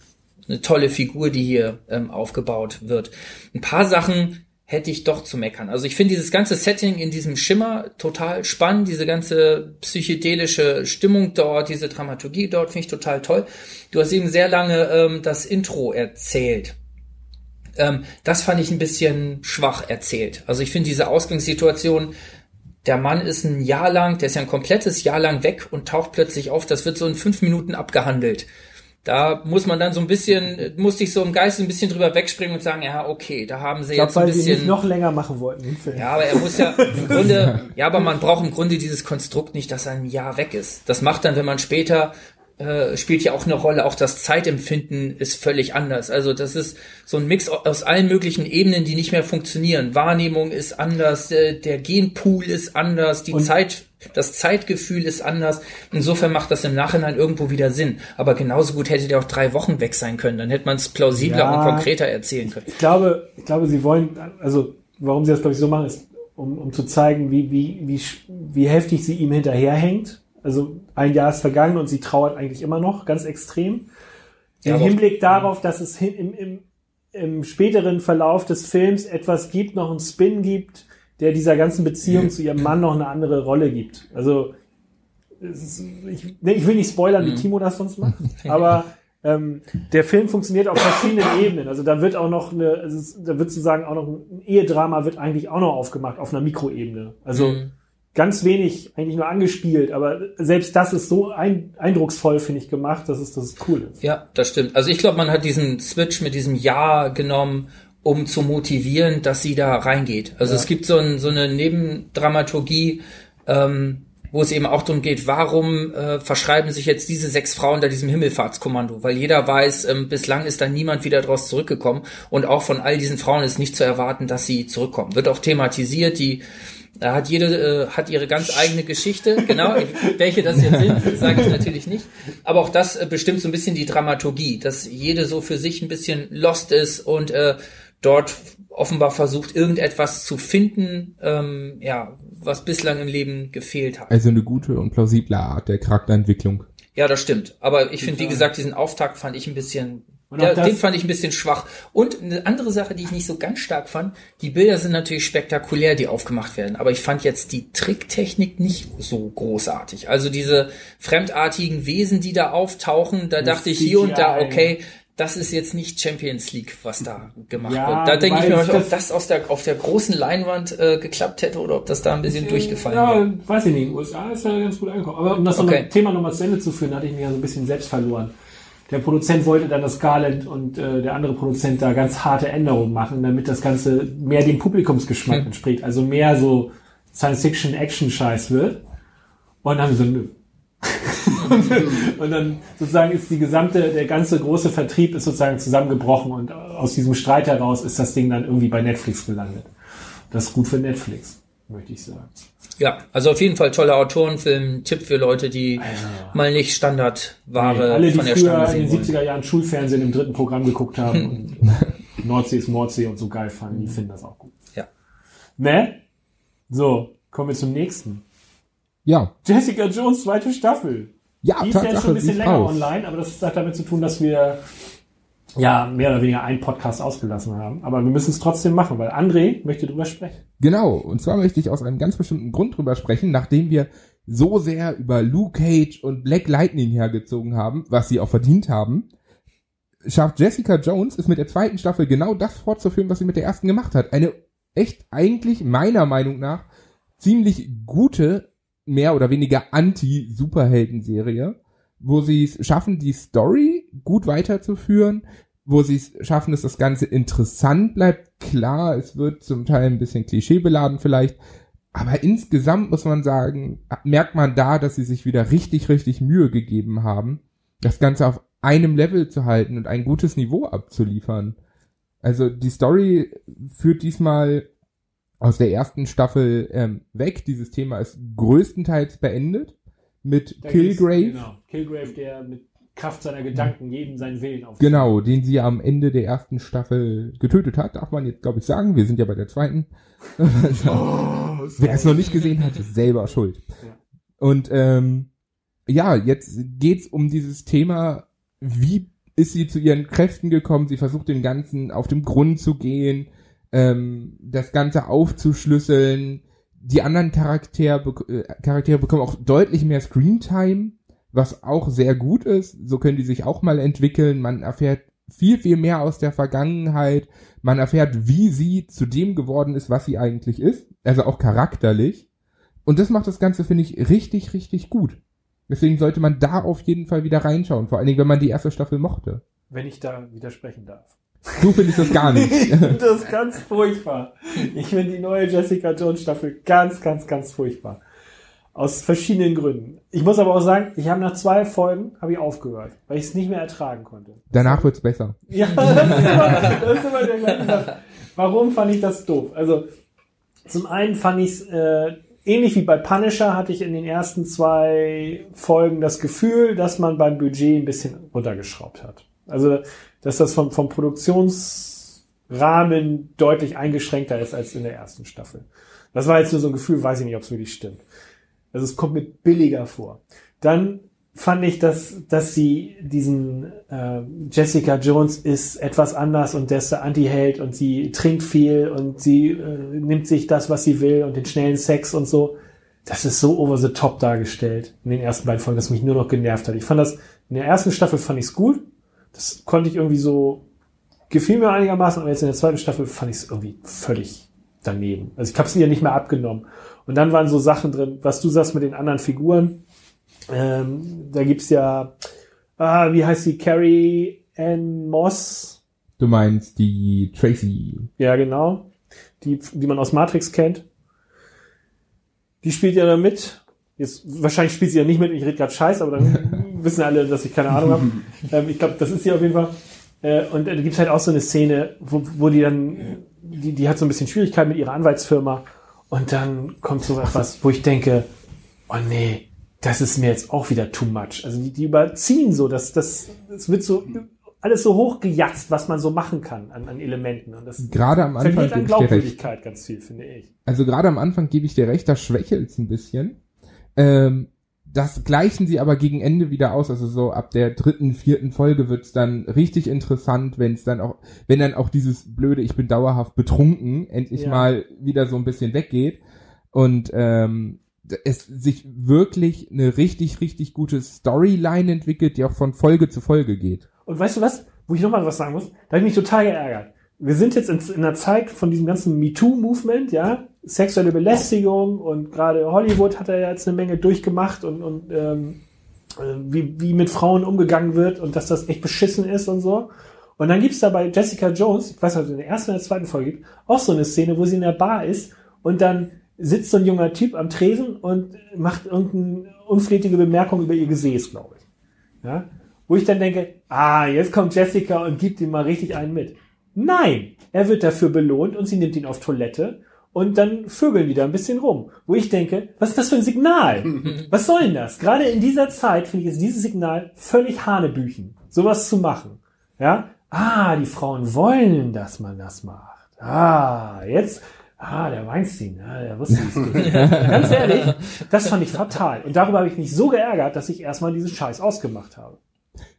eine tolle Figur, die hier ähm, aufgebaut wird. Ein paar Sachen hätte ich doch zu meckern. Also ich finde dieses ganze Setting in diesem Schimmer total spannend, diese ganze psychedelische Stimmung dort, diese Dramaturgie dort finde ich total toll. Du hast eben sehr lange ähm, das Intro erzählt. Ähm, das fand ich ein bisschen schwach erzählt. Also ich finde diese Ausgangssituation, der Mann ist ein Jahr lang, der ist ja ein komplettes Jahr lang weg und taucht plötzlich auf. Das wird so in fünf Minuten abgehandelt. Da muss man dann so ein bisschen, musste ich so im Geist ein bisschen drüber wegspringen und sagen, ja, okay, da haben sie Ich glaube, jetzt ein weil sie nicht noch länger machen wollten, den Film. Ja, aber er muss ja im <laughs> Grunde, ja, aber man braucht im Grunde dieses Konstrukt nicht, dass er ein Jahr weg ist. Das macht dann, wenn man später äh, spielt ja auch eine Rolle, auch das Zeitempfinden ist völlig anders. Also das ist so ein Mix aus allen möglichen Ebenen, die nicht mehr funktionieren. Wahrnehmung ist anders, äh, der Genpool ist anders, die Und- Zeit, das Zeitgefühl ist anders. Insofern macht das im Nachhinein irgendwo wieder Sinn. Aber genauso gut hätte der auch drei Wochen weg sein können. Dann hätte man es plausibler Ja. und konkreter erzählen können. Ich glaube, ich glaube, sie wollen, also warum sie das glaube ich so machen, ist, um, um zu zeigen, wie, wie, wie, wie heftig sie ihm hinterherhängt. Also ein Jahr ist vergangen und sie trauert eigentlich immer noch, ganz extrem. Im Hinblick darauf, dass es hin, im, im, im späteren Verlauf des Films etwas gibt, noch einen Spin gibt, der dieser ganzen Beziehung zu ihrem Mann noch eine andere Rolle gibt. Also ist, ich, nee, ich will nicht spoilern, wie Timo das sonst macht, <laughs> aber ähm, der Film funktioniert auf verschiedenen Ebenen. Also da wird auch noch eine, also da wird sozusagen auch noch ein Ehedrama wird eigentlich auch noch aufgemacht auf einer Mikroebene. Also Mhm. ganz wenig eigentlich nur angespielt, aber selbst das ist so ein, eindrucksvoll, finde ich, gemacht, dass es, dass es cool ist. Ja, das stimmt. Also ich glaube, man hat diesen Switch mit diesem Ja genommen, um zu motivieren, dass sie da reingeht. Also es gibt so, ein, so eine Nebendramaturgie, ähm, wo es eben auch darum geht, warum äh, verschreiben sich jetzt diese sechs Frauen da diesem Himmelfahrtskommando? Weil jeder weiß, ähm, bislang ist da niemand wieder draus zurückgekommen und auch von all diesen Frauen ist nicht zu erwarten, dass sie zurückkommen. Wird auch thematisiert, die Da hat jede äh, hat ihre ganz eigene Geschichte. Genau, <laughs> welche das jetzt sind, sage ich natürlich nicht. Aber auch das äh, bestimmt so ein bisschen die Dramaturgie, dass jede so für sich ein bisschen lost ist und äh, dort offenbar versucht, irgendetwas zu finden, ähm, ja, was bislang im Leben gefehlt hat. Also eine gute und plausible Art der Charakterentwicklung. Ja, das stimmt. Aber ich finde, wie gesagt, diesen Auftakt fand ich ein bisschen, ja, das- den fand ich ein bisschen schwach. Und eine andere Sache, die ich nicht so ganz stark fand, die Bilder sind natürlich spektakulär, die aufgemacht werden. Aber ich fand jetzt die Tricktechnik nicht so großartig. Also diese fremdartigen Wesen, die da auftauchen, da dachte ich hier und da, CGI. okay, das ist jetzt nicht Champions League, was da gemacht Ja, wird. Da denke ich mir manchmal, ob das- das aus der, auf der großen Leinwand äh, geklappt hätte oder ob das da ein bisschen durchgefallen ja, wäre. weiß ich nicht. In den USA ist ja ganz gut angekommen. Aber um das noch Okay. mal- Thema nochmal zu Ende zu führen, hatte ich mich ja so ein bisschen selbst verloren. Der Produzent wollte dann das Garland und äh, der andere Produzent da ganz harte Änderungen machen, damit das Ganze mehr dem Publikumsgeschmack Hm. entspricht. Also mehr so Science-Fiction-Action-Scheiß wird. Und dann haben sie so, nö. und dann sozusagen ist die gesamte, der ganze große Vertrieb ist sozusagen zusammengebrochen und aus diesem Streit heraus ist das Ding dann irgendwie bei Netflix gelandet. Das ist gut für Netflix, möchte ich sagen. Ja, also auf jeden Fall toller Autorenfilm, Tipp für Leute, die mal nicht Standardware Alle, die von der früher Stange in sehen den wollen. 70er Jahren Schulfernsehen im dritten Programm geguckt haben <laughs> und Nordsee ist Nordsee und so geil fanden, die finden das auch gut. Ja. Ne? So, kommen wir zum nächsten. Ja, Jessica Jones, zweite Staffel. ja, Die ist ja jetzt schon ein bisschen länger raus. online, aber das hat damit zu tun, dass wir ja mehr oder weniger einen Podcast ausgelassen haben. Aber wir müssen es trotzdem machen, weil André möchte drüber sprechen. Genau, und zwar möchte ich aus einem ganz bestimmten Grund drüber sprechen, nachdem wir so sehr über Luke Cage und Black Lightning hergezogen haben, was sie auch verdient haben, schafft Jessica Jones es mit der zweiten Staffel genau das fortzuführen, was sie mit der ersten gemacht hat. Eine echt eigentlich meiner Meinung nach ziemlich gute, mehr oder weniger Anti-Superhelden-Serie, wo sie es schaffen, die Story gut weiterzuführen, wo sie es schaffen, dass das Ganze interessant bleibt. Klar, es wird zum Teil ein bisschen klischeebeladen vielleicht, aber insgesamt muss man sagen, merkt man da, dass sie sich wieder richtig, richtig Mühe gegeben haben, das Ganze auf einem Level zu halten und ein gutes Niveau abzuliefern. Also die Story führt diesmal aus der ersten Staffel ähm, weg. Dieses Thema ist größtenteils beendet mit Da Kilgrave. Genau. Kilgrave, der mit Kraft seiner Gedanken jedem seinen Willen auf. Genau, den sie am Ende der ersten Staffel getötet hat, darf man jetzt, glaube ich, sagen. Wir sind ja bei der zweiten. <laughs> <laughs> Wer es noch nicht gesehen hat, ist selber schuld. Ja. Und ähm, ja, jetzt geht's um dieses Thema, wie ist sie zu ihren Kräften gekommen? Sie versucht dem Ganzen auf den Grund zu gehen, ähm, das Ganze aufzuschlüsseln. Die anderen Charaktere, bek- äh, Charaktere bekommen auch deutlich mehr Screentime, was auch sehr gut ist. So können die sich auch mal entwickeln. Man erfährt viel, viel mehr aus der Vergangenheit. Man erfährt, wie sie zu dem geworden ist, was sie eigentlich ist. Also auch charakterlich. Und das macht das Ganze, finde ich, richtig, richtig gut. Deswegen sollte man da auf jeden Fall wieder reinschauen. Vor allen Dingen, wenn man die erste Staffel mochte. Wenn ich da widersprechen darf. Du findest das gar nicht. Ich finde das ganz furchtbar. Ich finde die neue Jessica Jones Staffel ganz, ganz, ganz furchtbar. Aus verschiedenen Gründen. Ich muss aber auch sagen, ich habe nach zwei Folgen habe ich aufgehört, weil ich es nicht mehr ertragen konnte. Danach wird's besser. Ja, das ist immer, das ist immer der gleiche Satz. Warum fand ich das doof? Also, zum einen fand ich es, äh, ähnlich wie bei Punisher hatte ich in den ersten zwei Folgen das Gefühl, dass man beim Budget ein bisschen runtergeschraubt hat. Also, dass das vom, vom Produktionsrahmen deutlich eingeschränkter ist als in der ersten Staffel. Das war jetzt nur so ein Gefühl, weiß ich nicht, ob es wirklich stimmt. Also es kommt mir billiger vor. Dann fand ich, dass, dass sie diesen äh, Jessica Jones ist etwas anders und der ist der Anti-Held und sie trinkt viel und sie äh, nimmt sich das, was sie will und den schnellen Sex und so. Das ist so over the top dargestellt in den ersten beiden Folgen, dass mich nur noch genervt hat. Ich fand das, in der ersten Staffel fand ich es gut. Das konnte ich irgendwie so, gefiel mir einigermaßen, aber jetzt in der zweiten Staffel fand ich es irgendwie völlig daneben. Also ich habe es ihr nicht mehr abgenommen. Und dann waren so Sachen drin, was du sagst mit den anderen Figuren. Ähm, da gibt's ja, ah, wie heißt die, Carrie Ann Moss? Du meinst die Tracy. Ja, genau. Die, die man aus Matrix kennt. Die spielt ja da mit. Jetzt, wahrscheinlich spielt sie ja nicht mit, ich rede gerade Scheiß, aber dann <laughs> wissen alle, dass ich keine Ahnung habe. <laughs> ähm, ich glaube, das ist sie auf jeden Fall. Äh, und äh, da gibt's halt auch so eine Szene, wo, wo die dann, die, die hat so ein bisschen Schwierigkeiten mit ihrer Anwaltsfirma. Und dann kommt so etwas, wo ich denke, oh nee, das ist mir jetzt auch wieder too much. Also die, die überziehen so, dass das, es wird so alles so hochgejatzt, was man so machen kann an, an Elementen. Und das Gerade am Anfang verliert an. Glaubwürdigkeit ganz viel, finde ich. Also gerade am Anfang gebe ich dir recht, da schwächelt's ein bisschen. Ähm, das gleichen sie aber gegen Ende wieder aus. Also so ab der dritten, vierten Folge wird's dann richtig interessant, wenn es dann auch, wenn dann auch dieses blöde, ich bin dauerhaft betrunken, endlich Ja. mal wieder so ein bisschen weggeht und ähm, es sich wirklich eine richtig, richtig gute Storyline entwickelt, die auch von Folge zu Folge geht. Und weißt du was, wo ich nochmal was sagen muss? Da habe ich mich total geärgert. Wir sind jetzt in, in einer Zeit von diesem ganzen MeToo-Movement, ja, sexuelle Belästigung und gerade Hollywood hat er ja jetzt eine Menge durchgemacht und, und ähm, äh, wie, wie mit Frauen umgegangen wird und dass das echt beschissen ist und so. Und dann gibt's da bei Jessica Jones, ich weiß nicht, ob es in der ersten oder der zweiten Folge gibt, auch so eine Szene, wo sie in der Bar ist und dann sitzt so ein junger Typ am Tresen und macht irgendeine unflätige Bemerkung über ihr Gesäß, glaube ich. Ja? Wo ich dann denke, ah, jetzt kommt Jessica und gibt ihm mal richtig einen mit. Nein, er wird dafür belohnt und sie nimmt ihn auf Toilette und dann vögeln die da ein bisschen rum. Wo ich denke, was ist das für ein Signal? <laughs> Was soll denn das? Gerade in dieser Zeit finde ich jetzt dieses Signal völlig Hanebüchen, sowas zu machen. Ja? Ah, die Frauen wollen, dass man das macht. Ah, jetzt, ah, der Weinstein, ah, der wusste es nicht. <laughs> Ganz ehrlich, das fand ich fatal. Und darüber habe ich mich so geärgert, dass ich erstmal diesen Scheiß ausgemacht habe.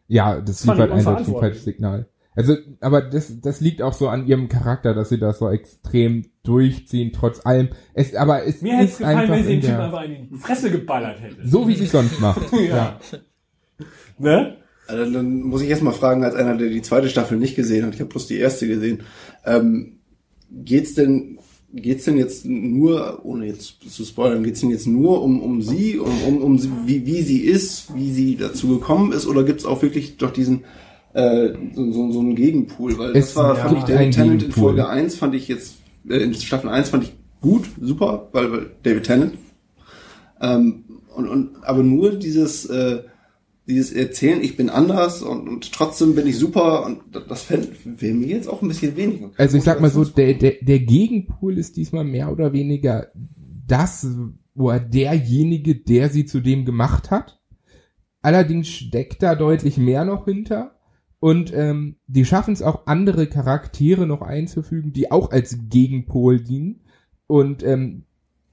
Ja, das fand liefert ich eindeutig ein falsches Signal. Also, aber das, das liegt auch so an ihrem Charakter, dass sie das so extrem durchziehen, trotz allem. Es, aber es Mir hätte es ist gefallen, einfach wenn sie in den Typ der, einfach in die Fresse geballert hätte. so wie sie es sonst macht. <laughs> ja. Ne? Also dann muss ich erst mal fragen, als einer, der die zweite Staffel nicht gesehen hat, ich habe bloß die erste gesehen, ähm, geht's denn geht's denn jetzt nur, ohne jetzt zu spoilern, geht's denn jetzt nur um, um sie, um, um, um sie, wie, wie sie ist, wie sie dazu gekommen ist, oder gibt's auch wirklich doch diesen äh, so, so, so einen Gegenpool? Weil Es das war, fand ich, der einen Tennant in. Folge 1 fand ich jetzt, äh, in Staffel 1 fand ich gut, super, weil, weil David Tennant. Ähm, und, und aber nur dieses äh, dieses Erzählen, ich bin anders und, und trotzdem bin ich super und das- das wäre mir jetzt auch ein bisschen weniger. Also ich sag mal so, der, der, der Gegenpool ist diesmal mehr oder weniger das, wo er derjenige, der sie zu dem gemacht hat. Allerdings steckt da deutlich mehr noch hinter. Und ähm, die schaffen es auch, andere Charaktere noch einzufügen, die auch als Gegenpol dienen. Und ähm,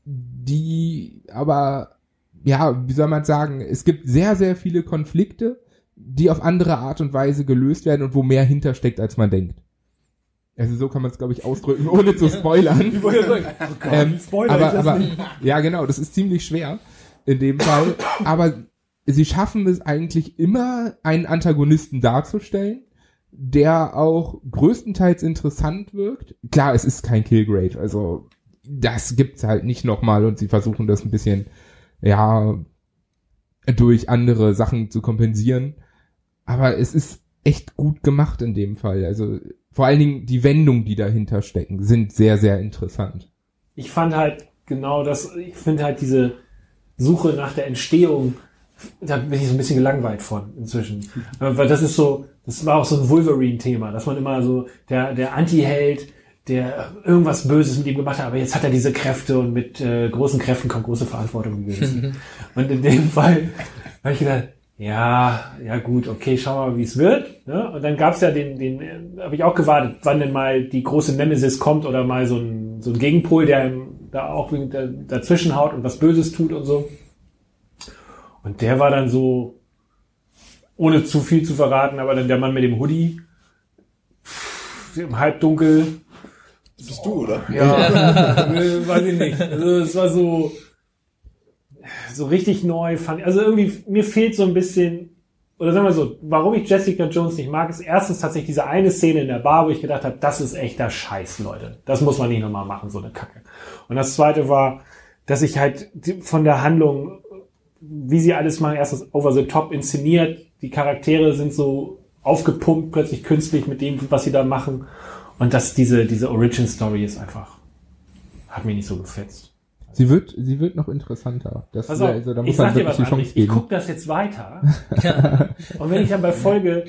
die aber, ja, wie soll man sagen, es gibt sehr, sehr viele Konflikte, die auf andere Art und Weise gelöst werden und wo mehr hintersteckt, als man denkt. Also so kann man es, glaube ich, ausdrücken, <laughs> ohne zu spoilern. Ich wollte sagen, oh Gott, ähm, Spoiler aber, aber, ja, genau, das ist ziemlich schwer in dem Fall. Aber sie schaffen es eigentlich immer, einen Antagonisten darzustellen, der auch größtenteils interessant wirkt. Klar, es ist kein Killgrave, also das gibt's halt nicht nochmal und sie versuchen das ein bisschen, ja, durch andere Sachen zu kompensieren. Aber es ist echt gut gemacht in dem Fall. Also vor allen Dingen die Wendungen, die dahinter stecken, sind sehr, sehr interessant. Ich fand halt genau das, ich finde halt diese Suche nach der Entstehung, da bin ich so ein bisschen gelangweilt von inzwischen. Weil das ist so, das war auch so ein Wolverine-Thema, dass man immer so, der, der Anti-Held, der irgendwas Böses mit ihm gemacht hat, aber jetzt hat er diese Kräfte und mit äh, großen Kräften kommt große Verantwortung. wissen. <laughs> und in dem Fall habe ich gedacht, ja, ja gut, okay, schauen wir mal, wie es wird. Ne? Und dann gab's ja den, den habe ich auch gewartet, wann denn mal die große Nemesis kommt oder mal so ein, so ein Gegenpol, der ihm da auch dazwischen haut und was Böses tut und so. Und der war dann so, ohne zu viel zu verraten, aber dann der Mann mit dem Hoodie pff, im Halbdunkel, Das bist du, oder? ja, <laughs> weiß ich nicht. Also es war so so richtig neu fand. ich. Also irgendwie mir fehlt so ein bisschen oder sagen wir so, warum ich Jessica Jones nicht mag, ist erstens tatsächlich diese eine Szene in der Bar, wo ich gedacht habe, das ist echter Scheiß, Leute. Das muss man nicht nochmal machen, so eine Kacke. Und das zweite war, dass ich halt von der Handlung, wie sie alles machen, erstens over the top inszeniert, die Charaktere sind so aufgepumpt, plötzlich künstlich mit dem, was sie da machen. Und dass diese, diese Origin Story ist einfach, hat mir nicht so gefetzt. Sie wird, sie wird noch interessanter. Das, auf, also, da ich muss man sag dir was, ich gucke das jetzt weiter. <laughs> und wenn ich dann bei Folge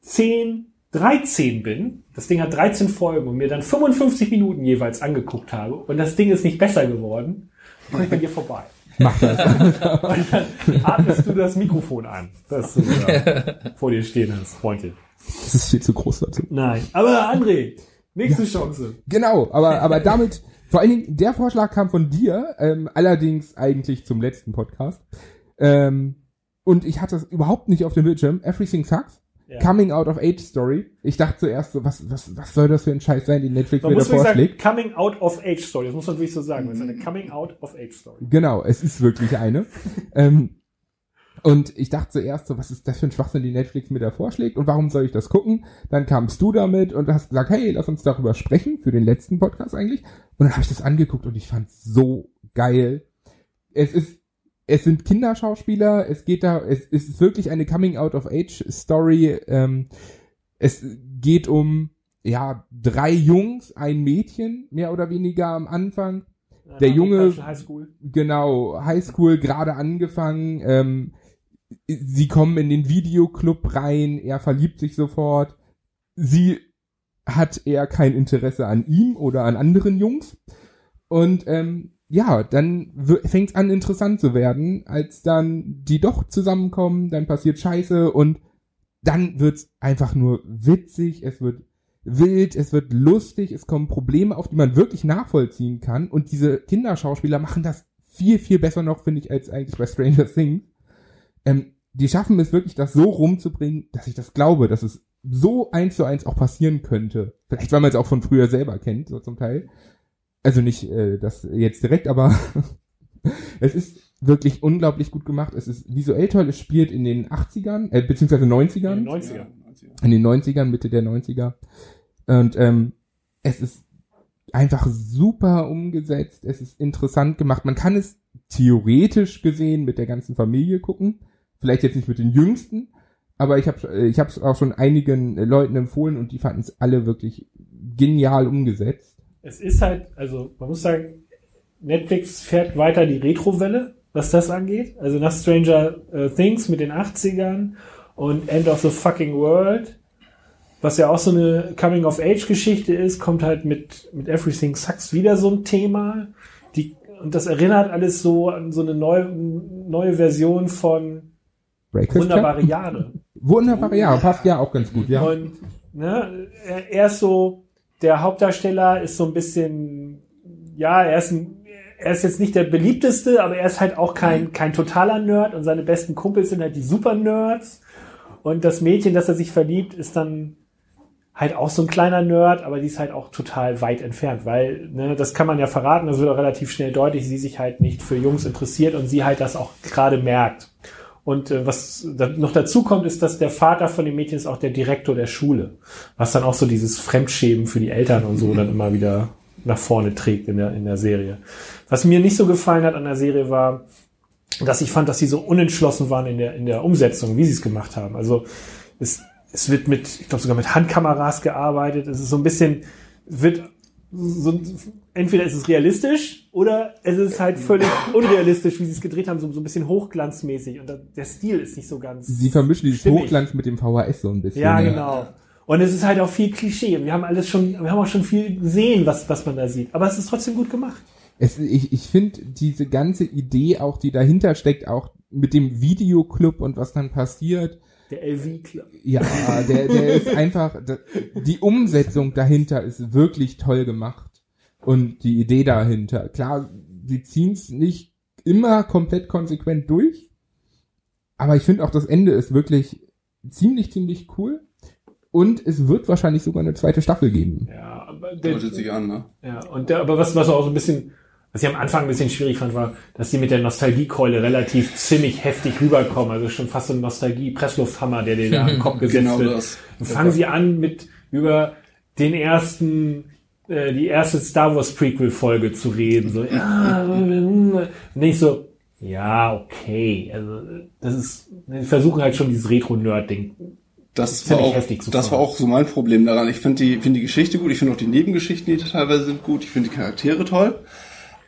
10, 13 bin, das Ding hat 13 Folgen und mir dann 55 Minuten jeweils angeguckt habe und das Ding ist nicht besser geworden, komme ich bei dir vorbei. Mach das. <laughs> Und dann atmest du das Mikrofon an, das du da <laughs> vor dir stehen hast, Freundchen. Das ist viel zu groß dazu. Nein. Aber André, nächste Chance. Genau, aber, aber damit, vor allen Dingen, der Vorschlag kam von dir, ähm, allerdings eigentlich zum letzten Podcast. Ähm, und ich hatte es überhaupt nicht auf dem Bildschirm. Everything Sucks. Ja. Coming Out of Age Story. Ich dachte zuerst so, was, was, was soll das für ein Scheiß sein, den Netflix Man mir da wirklich sagen, vorschlägt? Coming Out of Age Story. Das muss man wirklich so sagen. Das ist eine Coming Out of Age Story. Genau, es ist wirklich eine. <laughs> ähm, und ich dachte zuerst so, was ist das für ein Schwachsinn, den Netflix mir da vorschlägt und warum soll ich das gucken? Dann kamst du damit und hast gesagt, hey, lass uns darüber sprechen, für den letzten Podcast eigentlich. Und dann habe ich das angeguckt und ich fand so geil. Es ist, es sind Kinderschauspieler, es geht da, es, es ist wirklich eine Coming-out-of-Age-Story. Ähm, es geht um, ja, drei Jungs, ein Mädchen, mehr oder weniger am Anfang. Der Junge- Highschool. Genau, Highschool gerade angefangen. Ähm, sie kommen in den Videoclub rein, er verliebt sich sofort. Sie hat eher kein Interesse an ihm oder an anderen Jungs. Und ähm, ja, dann fängt es an interessant zu werden, als dann die doch zusammenkommen, dann passiert Scheiße und dann wird's einfach nur witzig, es wird wild, es wird lustig, es kommen Probleme, auf die man wirklich nachvollziehen kann. Und diese Kinderschauspieler machen das viel, viel besser noch, finde ich, als eigentlich bei Stranger Things. Ähm, die schaffen es wirklich, das so rumzubringen, dass ich das glaube, dass es so eins zu eins auch passieren könnte. Vielleicht, weil man es auch von früher selber kennt, so zum Teil. Also nicht äh, das jetzt direkt, aber <laughs> es ist wirklich unglaublich gut gemacht. Es ist visuell toll, es spielt in den 80ern, äh, beziehungsweise 90ern In den 90er. in den 90ern, Mitte der 90er. Und ähm, es ist einfach super umgesetzt, es ist interessant gemacht. Man kann es theoretisch gesehen mit der ganzen Familie gucken. Vielleicht jetzt nicht mit den Jüngsten, aber ich habe ich es auch schon einigen Leuten empfohlen und die fanden es alle wirklich genial umgesetzt. Es ist halt, also man muss sagen, Netflix fährt weiter die Retrowelle, was das angeht. Also nach Stranger äh, Things mit den 80ern und End of the Fucking World, was ja auch so eine Coming-of-Age-Geschichte ist, kommt halt mit, mit Everything Sucks wieder so ein Thema. Die, und das erinnert alles so an so eine neue, neue Version von Breakfast Club? Wunderbare Jahre. Wunderbare Jahre, passt ja auch ganz gut, ja. Und ne, er, er ist so, der Hauptdarsteller ist so ein bisschen, ja, er ist, ein, er ist jetzt nicht der beliebteste, aber er ist halt auch kein, kein totaler Nerd und seine besten Kumpels sind halt die Super-Nerds. Und das Mädchen, das er sich verliebt, ist dann halt auch so ein kleiner Nerd, aber die ist halt auch total weit entfernt, weil, ne, das kann man ja verraten, das wird auch relativ schnell deutlich, sie sich halt nicht für Jungs interessiert und sie halt das auch gerade merkt. Und äh, was da noch dazu kommt, ist, dass der Vater von dem Mädchen ist auch der Direktor der Schule. Was dann auch so dieses Fremdschämen für die Eltern und so dann immer wieder nach vorne trägt in der, in der Serie. Was mir nicht so gefallen hat an der Serie war, dass ich fand, dass sie so unentschlossen waren in der, in der Umsetzung, wie sie es gemacht haben. Also es, es wird mit, ich glaube sogar mit Handkameras gearbeitet. Es ist so ein bisschen, wird so, entweder ist es realistisch oder es ist halt völlig unrealistisch, wie sie es gedreht haben, so, so ein bisschen hochglanzmäßig. Und der Stil ist nicht so ganz. Sie vermischen dieses stimmig. Hochglanz mit dem VHS so ein bisschen. Ja, genau. Und es ist halt auch viel Klischee. Wir haben alles schon, wir haben auch schon viel gesehen, was, was man da sieht. Aber es ist trotzdem gut gemacht. Es, ich ich finde diese ganze Idee auch, die dahinter steckt, auch mit dem Videoclub und was dann passiert, Der LV Club. ja, der, der ist <laughs> einfach, die Umsetzung dahinter ist wirklich toll gemacht. Und die Idee dahinter. Klar, sie ziehen es nicht immer komplett konsequent durch, aber ich finde auch das Ende ist wirklich ziemlich, ziemlich cool. Und es wird wahrscheinlich sogar eine zweite Staffel geben. Ja, aber der, Deutet sich an, ne? Ja, und der, aber was, was auch so ein bisschen, was ich am Anfang ein bisschen schwierig fand, war, dass die mit der Nostalgiekeule relativ ziemlich heftig rüberkommen. Also schon fast so ein Nostalgie-Presslufthammer, der dir da am Kopf <laughs> gesetzt Genau wird. das. Dann fangen sie an mit über den ersten, äh, die erste Star Wars Prequel-Folge zu reden. So, ja, und ich so, ja, okay. Also, das ist, die versuchen halt schon dieses Retro-Nerd-Ding. Das Finde war, auch, heftig zu das fahren. war auch so mein Problem daran. Ich finde die, finde die Geschichte gut, ich finde auch die Nebengeschichten, die teilweise sind gut, ich finde die Charaktere toll.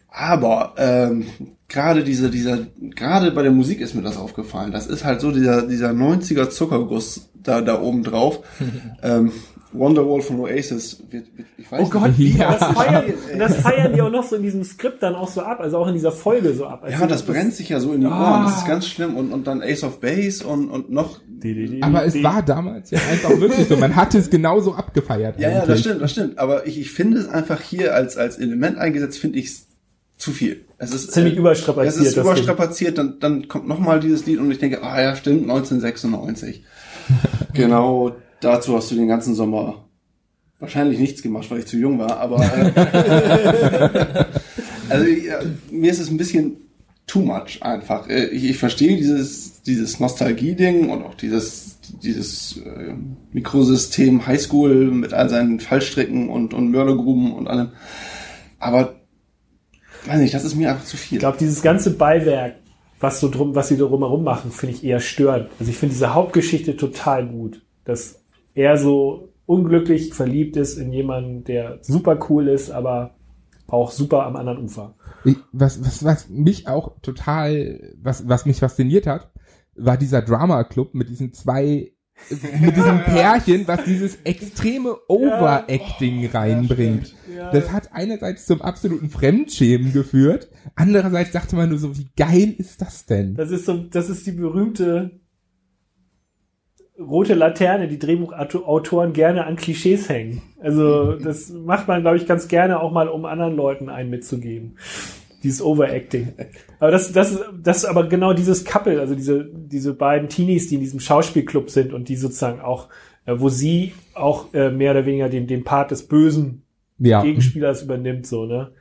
Aber ähm, gerade diese, dieser, gerade bei der Musik ist mir das aufgefallen. Das ist halt so dieser, dieser 90er Zuckerguss da, da oben drauf. <laughs> ähm, Wonderwall von Oasis. Wird, wird, ich weiß Oh Gott, nicht. <laughs> Ja. das feiern, und das feiern die auch noch so in diesem Skript dann auch so ab, also auch in dieser Folge so ab. Ja, das brennt sich ja so in die Ohren. Ah. Das ist ganz schlimm. Und, und dann Ace of Base und, und noch. Aber es war damals ja einfach wirklich so. Man hatte es genauso abgefeiert. Ja, ja, das eigentlich. stimmt, das stimmt. Aber ich, ich finde es einfach hier als, als Element eingesetzt, finde ich es zu viel. Es ist Ziemlich überstrapaziert, Es ist das überstrapaziert, dann, dann kommt nochmal dieses Lied und ich denke, ah ja, stimmt, 1996. <laughs> genau dazu hast du den ganzen Sommer wahrscheinlich nichts gemacht, weil ich zu jung war, aber äh, <laughs> also ja, mir ist es ein bisschen too much einfach. Äh, Ich, ich verstehe dieses, dieses Nostalgie-Ding und auch dieses, dieses äh, Mikrosystem Highschool mit all seinen Fallstricken und, und Mördergruben und allem. Aber weiß nicht, das ist mir einfach zu viel. Ich glaube, dieses ganze Beiwerk, was so drum, was sie da drumherum machen, finde ich eher störend. Also ich finde diese Hauptgeschichte total gut, dass er so unglücklich verliebt ist in jemanden, der super cool ist, aber auch super am anderen Ufer. Ich, was, was, was mich auch total, was, was mich fasziniert hat, war dieser Drama Club mit diesen zwei, mit diesem <laughs> Pärchen, was dieses extreme Overacting reinbringt. Ja. Das hat einerseits zum absoluten Fremdschämen geführt, andererseits dachte man nur so, wie geil ist das denn? Das ist so, das ist die berühmte rote Laterne, die Drehbuchautoren gerne an Klischees hängen. Also <laughs> das macht man, glaube ich, ganz gerne auch mal, um anderen Leuten einen mitzugeben. Dieses Overacting. Aber das, das, das ist aber genau dieses Couple, also diese, diese beiden Teenies, die in diesem Schauspielclub sind und die sozusagen auch, äh, wo sie auch äh, mehr oder weniger den, den Part des bösen Ja. Gegenspielers übernimmt, so, ne?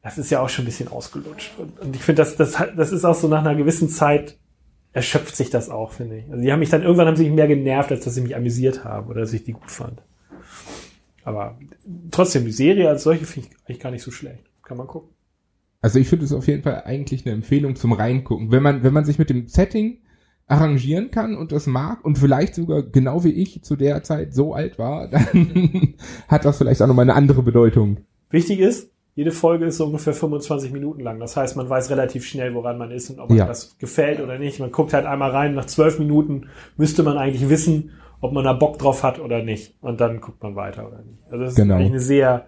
Das ist ja auch schon ein bisschen ausgelutscht. Und, und ich finde, das, das, das ist auch so nach einer gewissen Zeit erschöpft sich das auch, finde ich. Also die haben mich dann, irgendwann haben sie mich mehr genervt, als dass sie mich amüsiert haben oder dass ich die gut fand. Aber trotzdem, die Serie als solche finde ich eigentlich gar nicht so schlecht. Kann man gucken. Also ich finde es auf jeden Fall eigentlich eine Empfehlung zum Reingucken. Wenn man, wenn man sich mit dem Setting arrangieren kann und das mag und vielleicht sogar genau wie ich zu der Zeit so alt war, <laughs> dann hat das vielleicht auch nochmal eine andere Bedeutung. Wichtig ist, jede Folge ist so ungefähr 25 Minuten lang. Das heißt, man weiß relativ schnell, woran man ist und ob Ja. das gefällt oder nicht. Man guckt halt einmal rein. Nach zwölf Minuten müsste man eigentlich wissen, ob man da Bock drauf hat oder nicht. Und dann guckt man weiter oder nicht. Also das ist Genau. eigentlich eine sehr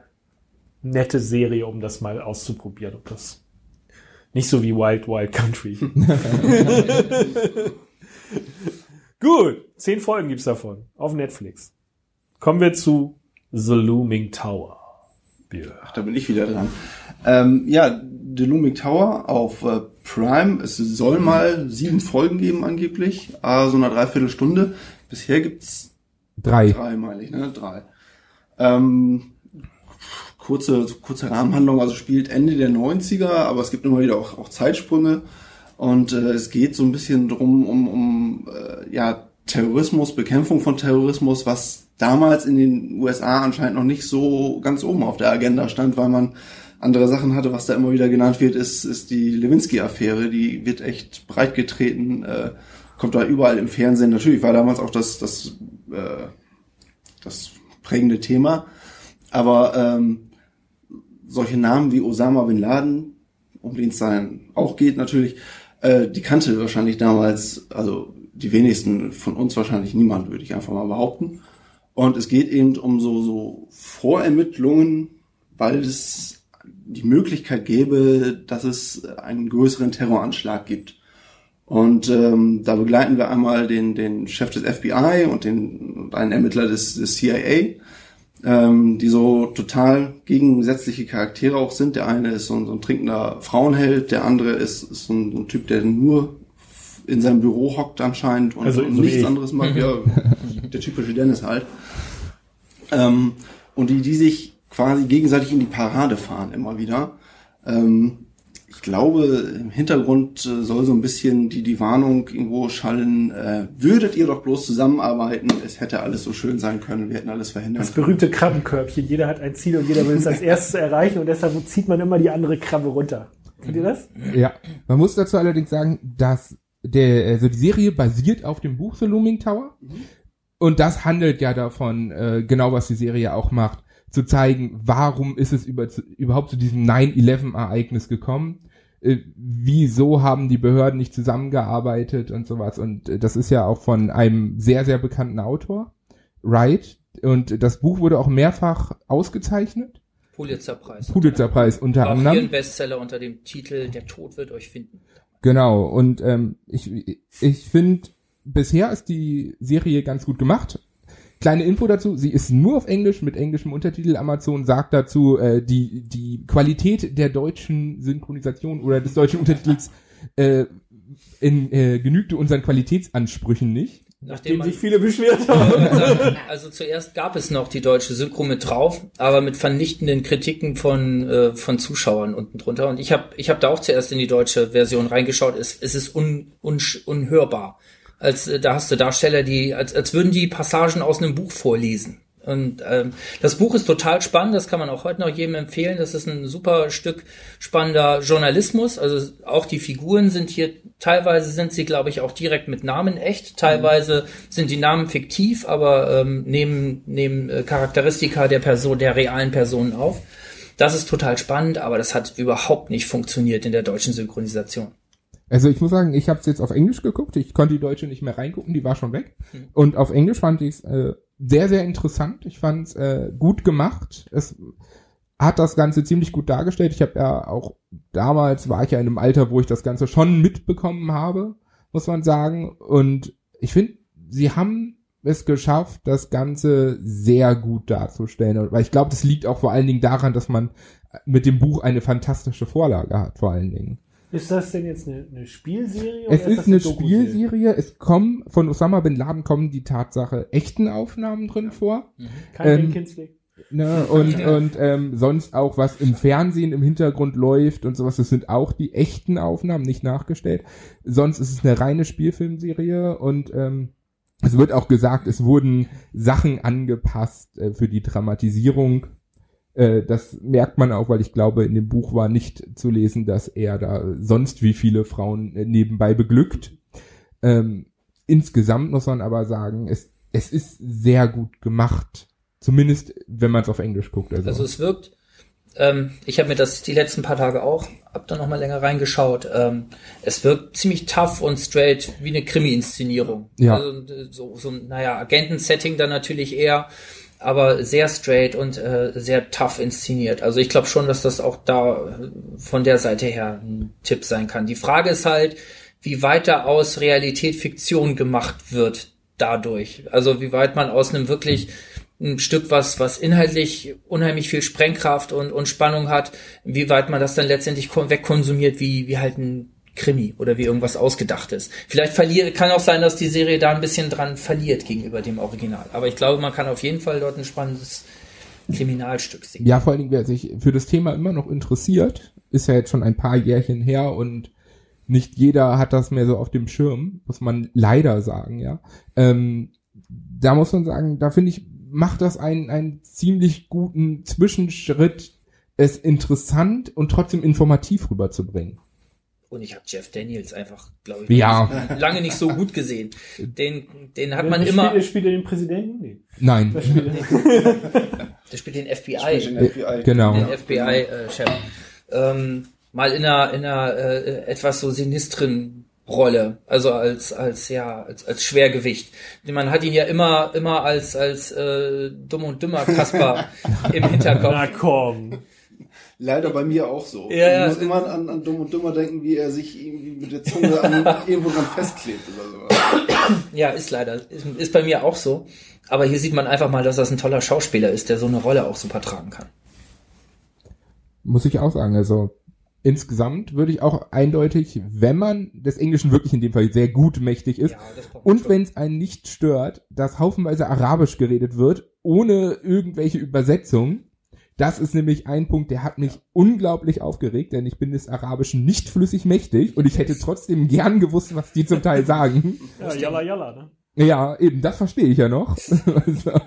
nette Serie, um das mal auszuprobieren. Ob das nicht so wie Wild Wild Country. <laughs> Gut, zehn Folgen gibt's davon auf Netflix. Kommen wir zu The Looming Tower. Ja. Ach, da bin ich wieder dran. Ähm, ja, The Looming Tower auf äh, Prime. Es soll mal sieben Folgen geben angeblich, äh, so eine Dreiviertelstunde. Bisher gibt's Drei. drei, meine ich, ne? Drei. Ähm, kurze, kurze Rahmenhandlung, also spielt Ende der 90er, aber es gibt immer wieder auch, auch Zeitsprünge. Und äh, es geht so ein bisschen drum um, um äh, ja, Terrorismus, Bekämpfung von Terrorismus, was damals in den USA anscheinend noch nicht so ganz oben auf der Agenda stand, weil man andere Sachen hatte, was da immer wieder genannt wird, ist, ist die Lewinsky-Affäre. Die wird echt breit getreten, äh, kommt da überall im Fernsehen. Natürlich war damals auch das, das, äh, das prägende Thema. Aber ähm, solche Namen wie Osama bin Laden, um den es dann auch geht natürlich, äh, die kannte wahrscheinlich damals, also die wenigsten von uns wahrscheinlich niemand, würde ich einfach mal behaupten. Und es geht eben um so, so Vorermittlungen, weil es die Möglichkeit gäbe, dass es einen größeren Terroranschlag gibt. Und ähm, da begleiten wir einmal den, den Chef des FBI und den einen Ermittler des, des CIA, ähm, die so total gegensätzliche Charaktere auch sind. Der eine ist so ein, so ein trinkender Frauenheld, der andere ist, ist so, ein, so ein Typ, der nur in seinem Büro hockt anscheinend und, Also und so nichts ich. anderes macht. <laughs> Ja, der typische Dennis halt. Ähm, und die, die sich quasi gegenseitig in die Parade fahren immer wieder. Ähm, ich glaube, im Hintergrund äh, soll so ein bisschen die, die Warnung irgendwo schallen, äh, würdet ihr doch bloß zusammenarbeiten, es hätte alles so schön sein können, wir hätten alles verhindern Das berühmte Krabbenkörbchen. Jeder hat ein Ziel und jeder will es als erstes erreichen und deshalb zieht man immer die andere Krabbe runter. Kennt ihr das? Ja. Man muss dazu allerdings sagen, dass der, also die Serie basiert auf dem Buch The Looming Tower. Und das handelt ja davon, äh, genau was die Serie auch macht, zu zeigen, warum ist es über, zu, überhaupt zu diesem 9-11-Ereignis gekommen, äh, wieso haben die Behörden nicht zusammengearbeitet und sowas. Und äh, das ist ja auch von einem sehr, sehr bekannten Autor, Wright. Und das Buch wurde auch mehrfach ausgezeichnet. Pulitzerpreis. Pulitzerpreis unter Auch anderem. ein Bestseller unter dem Titel Der Tod wird euch finden. Genau, und ähm, ich, ich finde, bisher ist die Serie ganz gut gemacht. Kleine Info dazu, sie ist nur auf Englisch mit englischem Untertitel. Amazon sagt dazu, äh, die, die Qualität der deutschen Synchronisation oder des deutschen Untertitels äh, in, äh, genügte unseren Qualitätsansprüchen nicht. Nachdem man, sich viele beschwert haben. also zuerst gab es noch die deutsche Synchro mit drauf, aber mit vernichtenden Kritiken von äh, von Zuschauern unten drunter. Und ich habe ich hab da auch zuerst in die deutsche Version reingeschaut. Es, es ist un, un, unhörbar. Als äh, da hast du Darsteller, die als als würden die Passagen aus einem Buch vorlesen. Und ähm, das Buch ist total spannend, das kann man auch heute noch jedem empfehlen. Das ist ein super Stück spannender Journalismus. Also auch die Figuren sind hier, teilweise sind sie, glaube ich, auch direkt mit Namen echt, teilweise sind die Namen fiktiv, aber ähm, nehmen, nehmen äh, Charakteristika der Person, der realen Personen auf. Das ist total spannend, aber das hat überhaupt nicht funktioniert in der deutschen Synchronisation. Also ich muss sagen, ich habe es jetzt auf Englisch geguckt. Ich konnte die deutsche nicht mehr reingucken, die war schon weg. Und auf Englisch fand ich es äh, sehr, sehr interessant. Ich fand es äh, gut gemacht. Es hat das Ganze ziemlich gut dargestellt. Ich habe ja auch damals war ich ja in einem Alter, wo ich das Ganze schon mitbekommen habe, muss man sagen. Und ich finde, sie haben es geschafft, das Ganze sehr gut darzustellen. Weil ich glaube, das liegt auch vor allen Dingen daran, dass man mit dem Buch eine fantastische Vorlage hat, vor allen Dingen. Ist das denn jetzt eine, eine Spielserie? Es oder ist das eine? Spielserie. Es kommen von Osama bin Laden kommen die Tatsache echten Aufnahmen drin vor. Kein Ähm, ähm, Kinsley. Ne? Und, <laughs> und ähm, sonst auch was im Fernsehen im Hintergrund läuft und sowas. Das sind auch die echten Aufnahmen, nicht nachgestellt. Sonst ist es eine reine Spielfilmserie und ähm, es wird auch gesagt, es wurden Sachen angepasst äh, für die Dramatisierung. Äh, das merkt man auch, weil ich glaube, in dem Buch war nicht zu lesen, dass er da sonst wie viele Frauen äh, nebenbei beglückt. Ähm, insgesamt muss man aber sagen, es, es ist sehr gut gemacht. Zumindest, wenn man es auf Englisch guckt. Also, Also es wirkt, ähm, ich habe mir das die letzten paar Tage auch, hab da noch mal länger reingeschaut. Ähm, es wirkt ziemlich tough und straight wie eine Krimi-Inszenierung. Ja. Also äh, so, so ein, naja, Agenten-Setting dann natürlich eher, aber sehr straight und äh, sehr tough inszeniert. Also ich glaube schon, dass das auch da äh, von der Seite her ein Tipp sein kann. Die Frage ist halt, wie weit da aus Realität Fiktion gemacht wird dadurch. Also wie weit man aus einem wirklich ein Stück, was, was inhaltlich unheimlich viel Sprengkraft und, und Spannung hat, wie weit man das dann letztendlich kon- wegkonsumiert, wie, wie halt ein Krimi oder wie irgendwas Ausgedachtes. Vielleicht verliert, kann auch sein, dass die Serie da ein bisschen dran verliert gegenüber dem Original. Aber ich glaube, man kann auf jeden Fall dort ein spannendes Kriminalstück sehen. ja, vor allen Dingen, wer sich für das Thema immer noch interessiert, ist ja jetzt schon ein paar Jährchen her und nicht jeder hat das mehr so auf dem Schirm, muss man leider sagen, ja. Ähm, da muss man sagen, da finde ich, macht das einen, einen ziemlich guten Zwischenschritt, es interessant und trotzdem informativ rüberzubringen. Und ich habe Jeff Daniels einfach, glaube ich, Ja. lange nicht so gut gesehen. Den, den hat man spielt, immer, wer Spielt er den Präsidenten? Nee. Nein, Wer spielt er? der spielt den FBI. Zwischen FBI. genau. den FBI-Chef. ähm, mal in einer, in einer äh, etwas so sinistren Rolle, also als als ja als, als Schwergewicht. Man hat ihn ja immer immer als als äh, dumm und dümmer Kasper <laughs> im Na Hinterkopf. komm. Leider bei mir auch so. Ja, ich muss immer an, an Dumm und Dümmer denken, wie er sich irgendwie mit der Zunge an, <laughs> irgendwo dran festklebt oder sowas. Ja, ist leider ist, ist bei mir auch so. Aber hier sieht man einfach mal, dass das ein toller Schauspieler ist, der so eine Rolle auch super tragen kann. muss ich auch sagen. Also insgesamt würde ich auch eindeutig, wenn man des Englischen wirklich in dem Fall sehr gut mächtig ist, Ja, und wenn es einen nicht stört, dass haufenweise Arabisch geredet wird, ohne irgendwelche Übersetzung. Das ist nämlich ein Punkt, der hat mich unglaublich aufgeregt, denn ich bin des Arabischen nicht flüssig mächtig und ich hätte trotzdem gern gewusst, was die zum Teil sagen. <laughs> Ja, jalla jalla, ne? Ja, eben, das verstehe ich ja noch. <laughs> also,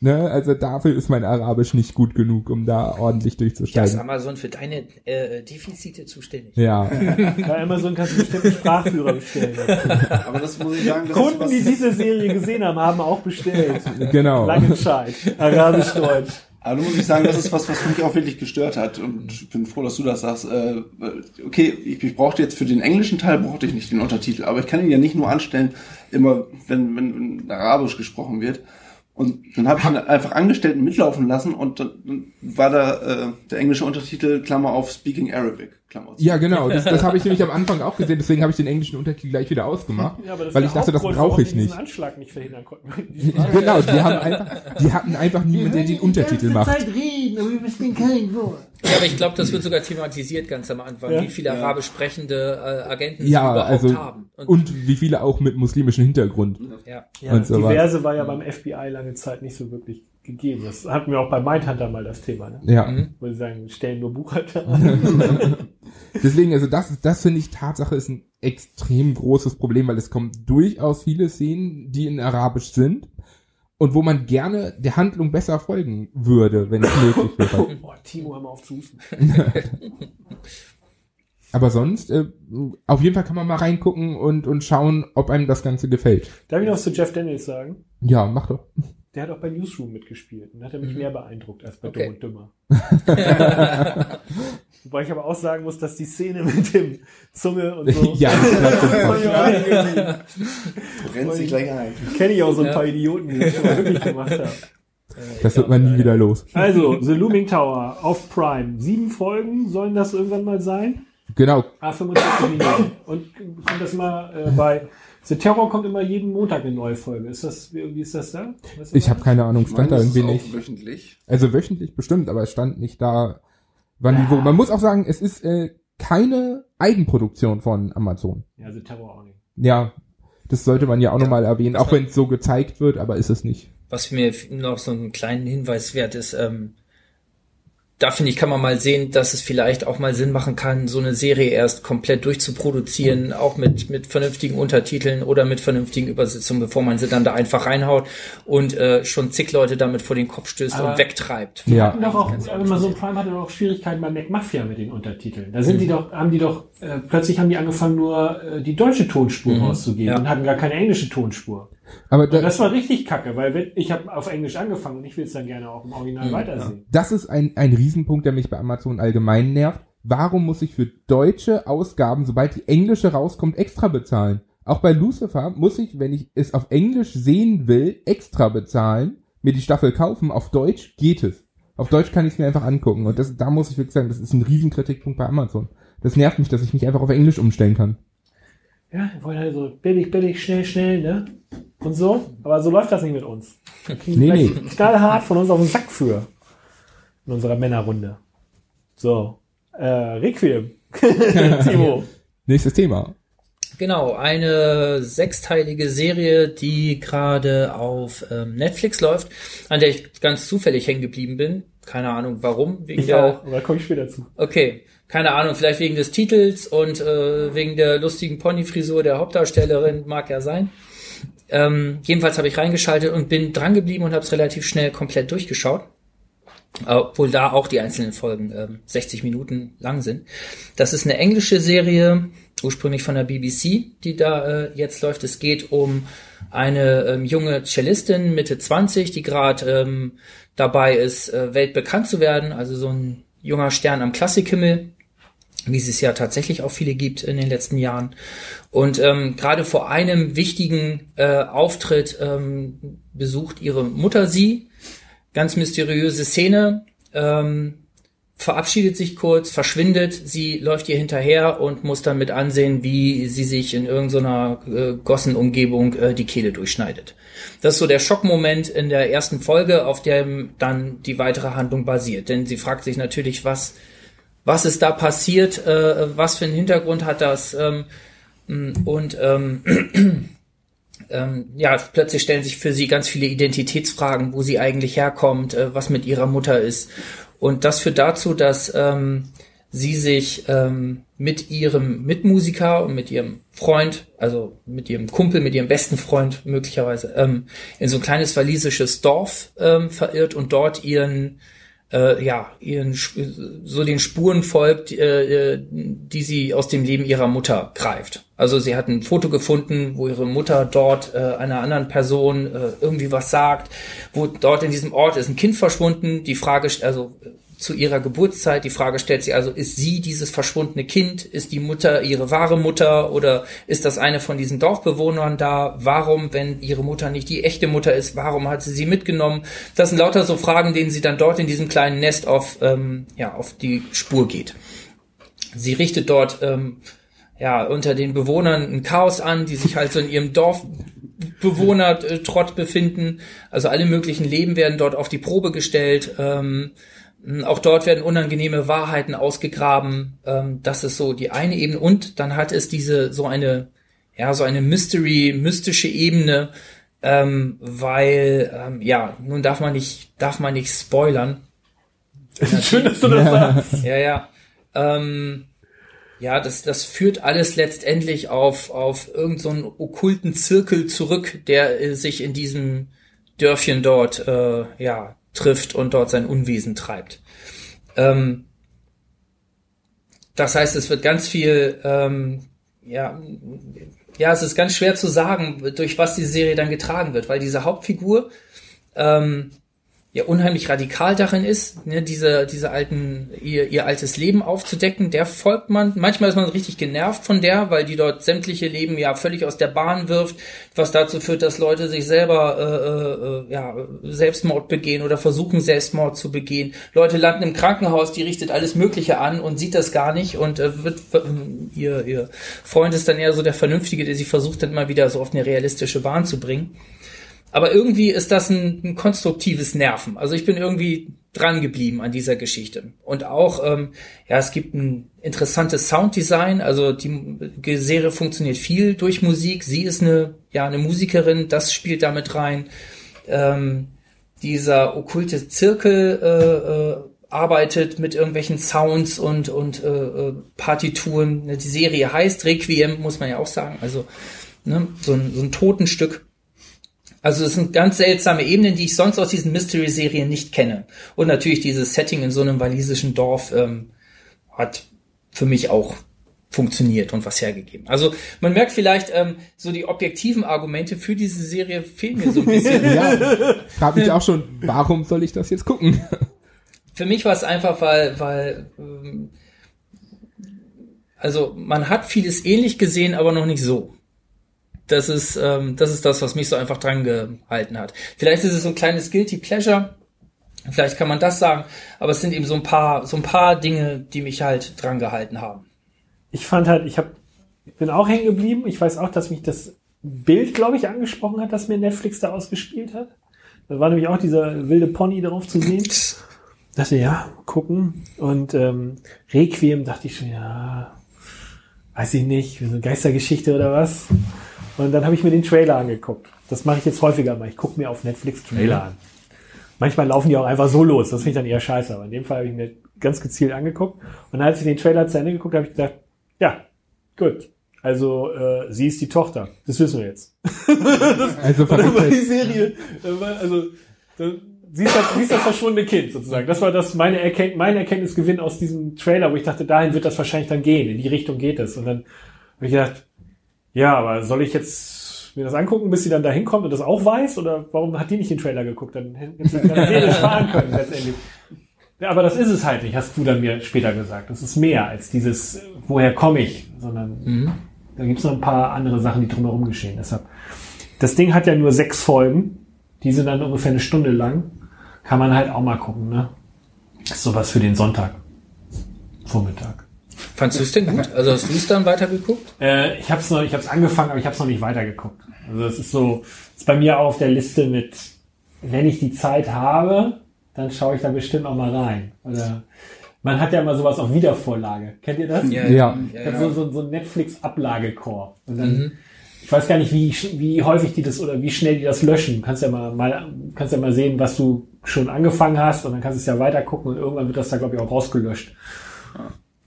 ne, also dafür ist mein Arabisch nicht gut genug, um da ordentlich Ja, ist durchzusteigen. Amazon für deine äh, Defizite zuständig. Ja. <laughs> Bei Amazon kannst du bestimmt Sprachführer bestellen. Aber das muss ich sagen, das Kunden, ist die diese Serie gesehen haben, haben auch bestellt. genau. Langenscheid. Arabisch-Deutsch. Aber du muss ich sagen, das ist was, was mich auch wirklich gestört hat. Und ich bin froh, dass du das sagst. Äh, okay, ich, ich brauchte jetzt für den englischen Teil brauchte ich nicht den Untertitel, aber ich kann ihn ja nicht nur anstellen, immer wenn, wenn, wenn Arabisch gesprochen wird. Und dann habe ich ihn einfach Angestellten mitlaufen lassen und dann, dann war da äh, der englische Untertitel, Klammer auf Speaking Arabic, Klammer zu. Ja, genau. Das, das habe ich nämlich am Anfang auch gesehen, deswegen habe ich den englischen Untertitel gleich wieder ausgemacht. Ja, weil ich dachte, das brauche ich nicht. Anschlag nicht verhindern konnten. <laughs> Genau, die <laughs> haben einfach, die hatten einfach niemanden, der den Untertitel macht. reden, aber wir verstehen kein Wort. Ja, aber ich glaube, das wird sogar thematisiert ganz am Anfang, Ja. wie viele arabisch sprechende äh, Agenten sie Ja, überhaupt also haben. und wie viele auch mit muslimischem Hintergrund. ja. Ja, und so diverse war ja beim FBI lange Zeit nicht so wirklich gegeben. Das hatten wir auch bei Mindhunter mal das Thema, ne? Ja. Wo sie sagen, wir stellen nur Buchhalter an. <laughs> Deswegen, also das, das finde ich Tatsache ist ein extrem großes Problem, weil es kommen durchaus viele Szenen, die in Arabisch sind und wo man gerne der Handlung besser folgen würde, wenn es möglich wäre. <laughs> Boah, Timo, hör mal auf zu husten. <laughs> Aber sonst, äh, auf jeden Fall kann man mal reingucken und, und schauen, ob einem das Ganze gefällt. Darf ich noch zu Jeff Daniels sagen? Ja, mach doch. Der hat auch bei Newsroom mitgespielt und hat er mich mehr beeindruckt als bei Okay. Dumm und Dümmer. <laughs> Wobei ich aber auch sagen muss, dass die Szene <laughs> mit dem Zunge und so. <laughs> Ja, irgendwie- Brennt sich gleich ein. Kenne ich auch so ein Ja. paar Idioten, die das schon mal wirklich gemacht haben. das wird man nie wieder los. Also, The Looming Tower auf Prime. Sieben Folgen sollen das irgendwann mal sein? Genau, Ah, 45 Minuten. Und kommt das mal äh, bei The Terror kommt immer jeden Montag eine neue Folge. Ist das, wie wie ist das da? Weißt du ich habe keine Ahnung, stand da Meines ist irgendwie auch nicht. wöchentlich. Also wöchentlich bestimmt, aber es stand nicht da, wann die wo. Man muss auch sagen, es ist äh, keine Eigenproduktion von Amazon. Ja, The Terror auch nicht. Ja, das sollte man ja auch nochmal erwähnen, auch wenn es so gezeigt wird, aber ist es nicht. Was mir noch so einen kleinen Hinweis wert ist, ähm, da finde ich, kann man mal sehen, dass es vielleicht auch mal Sinn machen kann, so eine Serie erst komplett durchzuproduzieren, auch mit, mit vernünftigen Untertiteln oder mit vernünftigen Übersetzungen, bevor man sie dann da einfach reinhaut und äh, schon zig Leute damit vor den Kopf stößt Aber- und wegtreibt. Ja. Hatten doch auch, Amazon Prime hatte doch auch Schwierigkeiten bei Mac Mafia mit den Untertiteln. Da sind die doch, haben die doch, äh, plötzlich haben die angefangen nur äh, die deutsche Tonspur rauszugeben Ja. und hatten gar keine englische Tonspur. Aber da, das war richtig kacke, weil ich habe auf Englisch angefangen und ich will es dann gerne auch im Original weitersehen. das ist ein, ein Riesenpunkt, der mich bei Amazon allgemein nervt. Warum muss ich für deutsche Ausgaben, sobald die englische rauskommt, extra bezahlen? Auch bei Lucifer muss ich, wenn ich es auf Englisch sehen will, extra bezahlen, mir die Staffel kaufen. Auf Deutsch geht es. Auf Deutsch kann ich es mir einfach angucken. Und das, da muss ich wirklich sagen, das ist ein Riesenkritikpunkt bei Amazon. Das nervt mich, dass ich nicht einfach auf Englisch umstellen kann. Ja, wir wollen halt so billig, billig, schnell, schnell, ne? Und so. Aber so läuft das nicht mit uns. Kriegen Nee, gleich knallhart von uns auf den Sack für. In unserer Männerrunde. So. Äh, Requiem. <laughs> Timo. <laughs> Nächstes Thema. Genau, eine sechsteilige Serie, die gerade auf ähm, Netflix läuft, an der ich ganz zufällig hängen geblieben bin. Keine Ahnung warum. Wegen Ich der, auch, aber da komme ich später zu. Okay, keine Ahnung, vielleicht wegen des Titels und äh, wegen der lustigen Ponyfrisur der Hauptdarstellerin, mag ja sein. Ähm, jedenfalls habe ich reingeschaltet und bin dran geblieben und habe es relativ schnell komplett durchgeschaut. Obwohl da auch die einzelnen Folgen ähm, 60 Minuten lang sind. Das ist eine englische Serie, ursprünglich von der BBC, die da äh, jetzt läuft. Es geht um eine ähm, junge Cellistin, Mitte 20, die gerade ähm, dabei ist, äh, weltbekannt zu werden. Also so ein junger Stern am Klassikhimmel wie es ja tatsächlich auch viele gibt in den letzten Jahren. Und ähm, gerade vor einem wichtigen äh, Auftritt ähm, besucht ihre Mutter sie. Ganz mysteriöse Szene. Ähm, verabschiedet sich kurz, verschwindet, sie läuft ihr hinterher und muss dann mit ansehen, wie sie sich in irgendeiner äh, Gossenumgebung äh, die Kehle durchschneidet. Das ist so der Schockmoment in der ersten Folge, auf dem dann die weitere Handlung basiert. Denn sie fragt sich natürlich, was was ist da passiert, äh, was für einen Hintergrund hat das ähm, und ähm, <clears throat> ähm, ja, plötzlich stellen sich für sie ganz viele Identitätsfragen, wo sie eigentlich herkommt, äh, was mit ihrer Mutter ist. Und das führt dazu, dass ähm, sie sich ähm, mit ihrem Mitmusiker und mit ihrem Freund, also mit ihrem Kumpel, mit ihrem besten Freund möglicherweise, ähm, in so ein kleines walisisches Dorf ähm, verirrt und dort ihren äh, ja, ihren so den Spuren folgt, äh, äh, die sie aus dem Leben ihrer Mutter greift. Also sie hat ein Foto gefunden, wo ihre Mutter dort äh, einer anderen Person äh, irgendwie was sagt, wo dort in diesem Ort ist ein Kind verschwunden. Die Frage, also zu ihrer Geburtszeit, die Frage stellt sie also, ist sie dieses verschwundene Kind? Ist die Mutter ihre wahre Mutter oder ist das eine von diesen Dorfbewohnern da? Warum, wenn ihre Mutter nicht die echte Mutter ist, warum hat sie sie mitgenommen? Das sind lauter so Fragen, denen sie dann dort in diesem kleinen Nest auf, ähm, ja, auf die Spur geht. Sie richtet dort ähm, ja, unter den Bewohnern ein Chaos an, die sich halt so in ihrem Dorfbewohner-Trott befinden. Also alle möglichen Leben werden dort auf die Probe gestellt. Ähm, auch dort werden unangenehme Wahrheiten ausgegraben. Ähm, das ist so die eine Ebene. Und dann hat es diese so eine, ja, so eine Mystery, mystische Ebene, ähm, weil, ähm, ja, nun darf man nicht, darf man nicht spoilern. <laughs> Schön, dass du das sagst. Ja, ja. Ähm, ja, das, das führt alles letztendlich auf, auf irgendeinen so okkulten Zirkel zurück, der äh, sich in diesem Dörfchen dort äh, ja, trifft und dort sein Unwesen treibt. Ähm, das heißt, es wird ganz viel, ähm, ja, ja, es ist ganz schwer zu sagen, durch was die Serie dann getragen wird, weil diese Hauptfigur ähm, ja unheimlich radikal darin ist, ne, diese, diese alten, ihr, ihr altes Leben aufzudecken, der folgt man. Manchmal ist man richtig genervt von der, weil die dort sämtliche Leben ja völlig aus der Bahn wirft, was dazu führt, dass Leute sich selber äh, äh, ja, Selbstmord begehen oder versuchen Selbstmord zu begehen. Leute landen im Krankenhaus, die richtet alles Mögliche an und sieht das gar nicht und äh, wird äh, ihr, ihr Freund ist dann eher so der Vernünftige, der sie versucht dann mal wieder so auf eine realistische Bahn zu bringen. Aber irgendwie ist das ein, ein konstruktives Nerven. Also ich bin irgendwie dran geblieben an dieser Geschichte. Und auch, ähm, ja, es gibt ein interessantes Sounddesign. Also die Serie funktioniert viel durch Musik. Sie ist eine, ja, eine Musikerin. Das spielt damit rein. Ähm, dieser okkulte Zirkel äh, äh, arbeitet mit irgendwelchen Sounds und und äh, äh, Partituren. Die Serie heißt Requiem, muss man ja auch sagen. Also ne, so ein, so ein Totenstück. Also es sind ganz seltsame Ebenen, die ich sonst aus diesen Mystery-Serien nicht kenne. Und natürlich dieses Setting in so einem walisischen Dorf ähm, hat für mich auch funktioniert und was hergegeben. Also man merkt vielleicht, ähm, so die objektiven Argumente für diese Serie fehlen mir so ein bisschen. <laughs> Ja, frag mich auch schon, warum soll ich das jetzt gucken? für mich war es einfach, weil, weil ähm, also man hat vieles ähnlich gesehen, aber noch nicht so. Das ist, ähm, das ist das, was mich so einfach dran gehalten hat. Vielleicht ist es so ein kleines Guilty Pleasure. Vielleicht kann man das sagen. Aber es sind eben so ein paar, so ein paar Dinge, die mich halt dran gehalten haben. Ich fand halt, ich hab, ich bin auch hängen geblieben. Ich weiß auch, dass mich das Bild, glaube ich, angesprochen hat, das mir Netflix da ausgespielt hat. Da war nämlich auch dieser wilde Pony drauf zu sehen. dachte, ja, gucken. Und ähm, Requiem dachte ich schon, ja, weiß ich nicht, so eine Geistergeschichte oder was. Und dann habe ich mir den Trailer angeguckt. Das mache ich jetzt häufiger mal. Ich gucke mir auf Netflix Trailer an. Manchmal laufen die auch einfach so los. Das finde ich dann eher scheiße. Aber in dem Fall habe ich mir ganz gezielt angeguckt. Und als ich den Trailer zu Ende geguckt habe, habe ich gedacht, ja, gut. Also äh, sie ist die Tochter. Das wissen wir jetzt. <laughs> Also Und dann war die. Serie, war- also dann- sie ist, das, sie ist das verschwundene Kind sozusagen. Das war das meine, Erkennt, mein Erkenntnisgewinn aus diesem Trailer, wo ich dachte, dahin wird das wahrscheinlich dann gehen. In die Richtung geht es. Und dann habe ich gedacht, ja, aber soll ich jetzt mir das angucken, bis sie dann da hinkommt und das auch weiß? Oder warum hat die nicht den Trailer geguckt? Dann hätte sie dann <laughs> sparen können letztendlich. Ja, aber das ist es halt nicht, hast du dann mir später gesagt. Das ist mehr als dieses, woher komme ich, sondern da gibt's noch ein paar andere Sachen, die drumherum geschehen. Deshalb, das Ding hat ja nur sechs Folgen, die sind dann ungefähr eine Stunde lang. Kann man halt auch mal gucken, ne? Ist sowas für den Sonntag. Vormittag. Fandst du es denn gut? Also hast du es dann weitergeguckt? Äh, ich habe es noch, ich habe es angefangen, aber ich habe es noch nicht weitergeguckt. Also es ist so, ist bei mir auf der Liste mit, wenn ich die Zeit habe, dann schaue ich da bestimmt auch mal rein. Oder man hat ja immer sowas auf Wiedervorlage. Kennt ihr das? Ja. Ich habe so, so, so ein Netflix-Ablagekorb. Und dann, ich weiß gar nicht, wie, wie häufig die das oder wie schnell die das löschen. Du kannst ja mal, mal, kannst ja mal sehen, was du schon angefangen hast und dann kannst du es ja weiter gucken und irgendwann wird das da, glaube ich, auch rausgelöscht.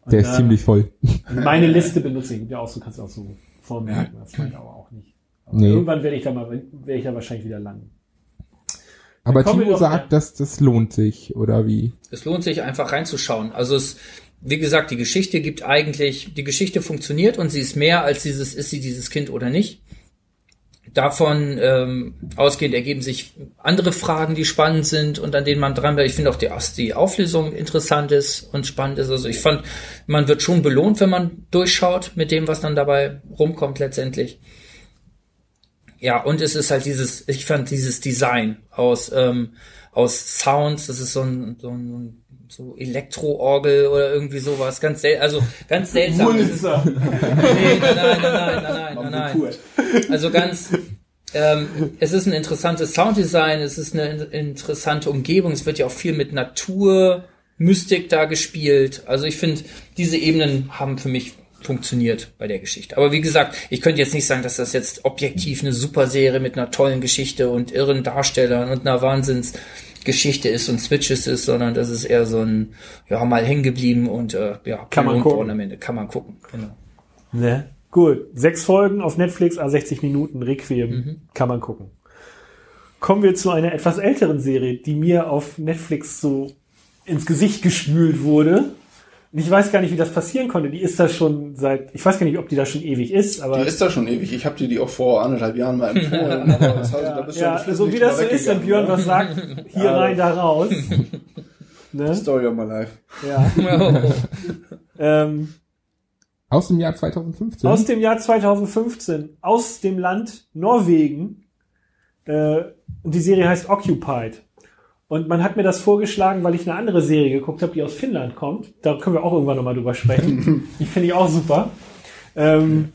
Und Der ist ziemlich voll. meine Liste benutze ich. Ja, auch so kannst du auch so vormerken. Das meine ich aber auch nicht. Aber Nee. Irgendwann werde ich da mal, werde ich da wahrscheinlich wieder landen. Aber Timo sagt, dass das lohnt sich, oder wie? Es lohnt sich einfach reinzuschauen. Also es, wie gesagt, die Geschichte gibt eigentlich, die Geschichte funktioniert und sie ist mehr als dieses, ist sie dieses Kind oder nicht. Davon ähm, ausgehend ergeben sich andere Fragen, die spannend sind und an denen man dran bleibt. Ich finde auch, die, die Auflösung interessant ist und spannend ist. Also ich fand, man wird schon belohnt, wenn man durchschaut mit dem, was dann dabei rumkommt letztendlich. Ja, und es ist halt dieses, ich fand dieses Design aus, ähm, aus Sounds, das ist so ein, so ein so Elektroorgel oder irgendwie sowas, ganz sel also ganz seltsam. Wulzer. Nee, nein, nein, nein, nein, nein, nein, nein. Also ganz, ähm, es ist ein interessantes Sounddesign, es ist eine in- interessante Umgebung, es wird ja auch viel mit Natur, Mystik da gespielt. Also ich finde, diese Ebenen haben für mich funktioniert bei der Geschichte. Aber wie gesagt, ich könnte jetzt nicht sagen, dass das jetzt objektiv eine super Serie mit einer tollen Geschichte und irren Darstellern und einer Wahnsinnsgeschichte ist und Switches ist, sondern das ist eher so ein, ja, mal hängen geblieben und äh, ja, Kann man gucken. am Ende. Kann man gucken, genau. Ne? Gut. Sechs Folgen auf Netflix, a 60 Minuten, Requiem. Mhm. Kann man gucken. Kommen wir zu einer etwas älteren Serie, die mir auf Netflix so ins Gesicht gespült wurde. Ich weiß gar nicht, wie das passieren konnte. Die ist da schon seit, ich weiß gar nicht, ob die da schon ewig ist, aber Die ist da schon ewig. Ich habe dir die auch vor anderthalb Jahren mal empfohlen. aber das heißt, <laughs> da bist ja, Schluss so nicht wie das so ist, wenn Björn was sagt, hier Ja. rein, da raus. <laughs> ne? Story of my life. Ja. <laughs> Ähm, Aus dem Jahr 2015? aus dem Jahr 2015, aus dem Land Norwegen. Äh, und die Serie heißt Occupied. Und man hat mir das vorgeschlagen, weil ich eine andere Serie geguckt habe, die aus Finnland kommt. Da können wir auch irgendwann nochmal drüber sprechen. <laughs> die finde ich auch super. Ähm,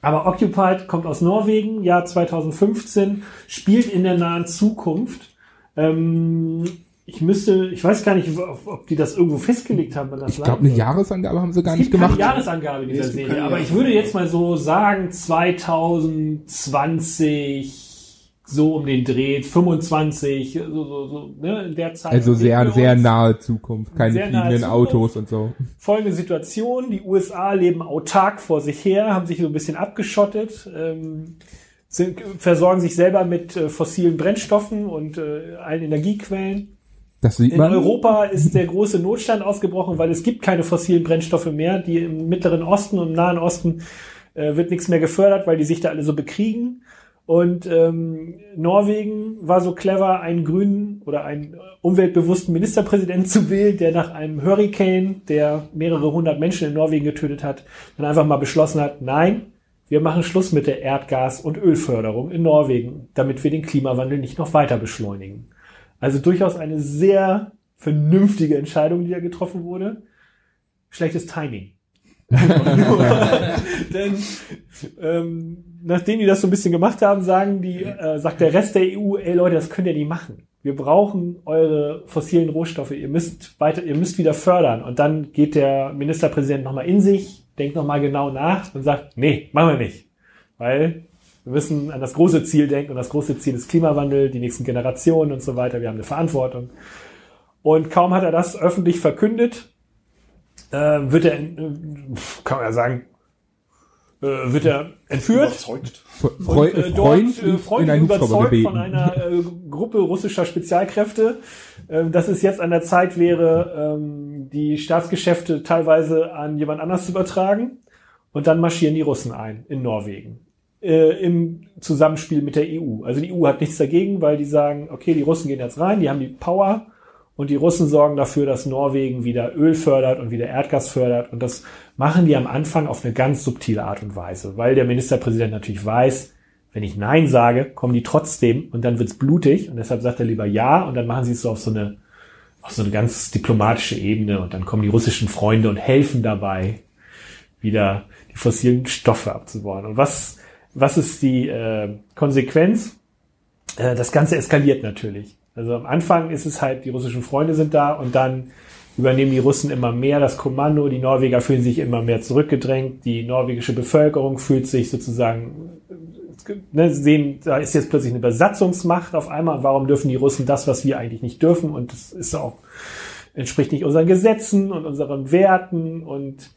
aber Occupied kommt aus Norwegen, Jahr 2015, spielt in der nahen Zukunft. Ähm, ich müsste, ich weiß gar nicht, ob, die das irgendwo festgelegt haben, wann das ich glaube, eine Jahresangabe haben sie gar es nicht gibt keine gemacht. Jahresangabe in dieser Serie, keine aber ich würde jetzt mal so sagen 2020 so um den Dreh, 25, so, so, so ne, in der Zeit. Also sehr, sehr nahe Zukunft. Keine fliegenden Zukunft. Autos und so. Folgende Situation, die USA leben autark vor sich her, haben sich so ein bisschen abgeschottet, ähm, sind, versorgen sich selber mit äh, fossilen Brennstoffen und äh, allen Energiequellen. Das sieht In man. Europa ist der große Notstand ausgebrochen, weil es gibt keine fossilen Brennstoffe mehr. Die im Mittleren Osten und im Nahen Osten äh, wird nichts mehr gefördert, weil die sich da alle so bekriegen. Und ähm, Norwegen war so clever, einen grünen oder einen umweltbewussten Ministerpräsidenten zu wählen, der nach einem Hurricane, der mehrere hundert Menschen in Norwegen getötet hat, dann einfach mal beschlossen hat, nein, wir machen Schluss mit der Erdgas- und Ölförderung in Norwegen, damit wir den Klimawandel nicht noch weiter beschleunigen. Also durchaus eine sehr vernünftige Entscheidung, die da getroffen wurde. Schlechtes Timing. <laughs> Denn ähm, nachdem die das so ein bisschen gemacht haben, sagen die, äh, sagt der Rest der EU, ey Leute, das könnt ihr nicht machen. Wir brauchen eure fossilen Rohstoffe. Ihr müsst weiter, ihr müsst wieder fördern. Und dann geht der Ministerpräsident nochmal in sich, denkt nochmal genau nach und sagt, nee, machen wir nicht. Weil wir müssen an das große Ziel denken und das große Ziel ist Klimawandel, die nächsten Generationen und so weiter. Wir haben eine Verantwortung. Und kaum hat er das öffentlich verkündet, äh, wird er, äh, kann man ja sagen, äh, wird er entführt. Überzeugt. Freu Und, äh, dort Freund äh, in Freunde einen Hubschrauber überzeugt gebeten. von einer äh, Gruppe russischer Spezialkräfte, äh, dass es jetzt an der Zeit wäre, ähm, die Staatsgeschäfte teilweise an jemand anders zu übertragen. Und dann marschieren die Russen ein in Norwegen. Äh, Im Zusammenspiel mit der EU. Also die EU hat nichts dagegen, weil die sagen, okay, die Russen gehen jetzt rein, die haben die Power und die Russen sorgen dafür, dass Norwegen wieder Öl fördert und wieder Erdgas fördert. Und das machen die am Anfang auf eine ganz subtile Art und Weise, weil der Ministerpräsident natürlich weiß, wenn ich Nein sage, kommen die trotzdem und dann wird's blutig. Und deshalb sagt er lieber Ja und dann machen sie es so auf so eine, auf so eine ganz diplomatische Ebene und dann kommen die russischen Freunde und helfen dabei, wieder die fossilen Stoffe abzubauen. Und was, was ist die äh, Konsequenz? Äh, das Ganze eskaliert natürlich. Also am Anfang ist es halt, die russischen Freunde sind da und dann übernehmen die Russen immer mehr das Kommando, die Norweger fühlen sich immer mehr zurückgedrängt, die norwegische Bevölkerung fühlt sich sozusagen, ne, sehen, da ist jetzt plötzlich eine Besatzungsmacht auf einmal, warum dürfen die Russen das, was wir eigentlich nicht dürfen? Und das ist auch, entspricht nicht unseren Gesetzen und unseren Werten. Und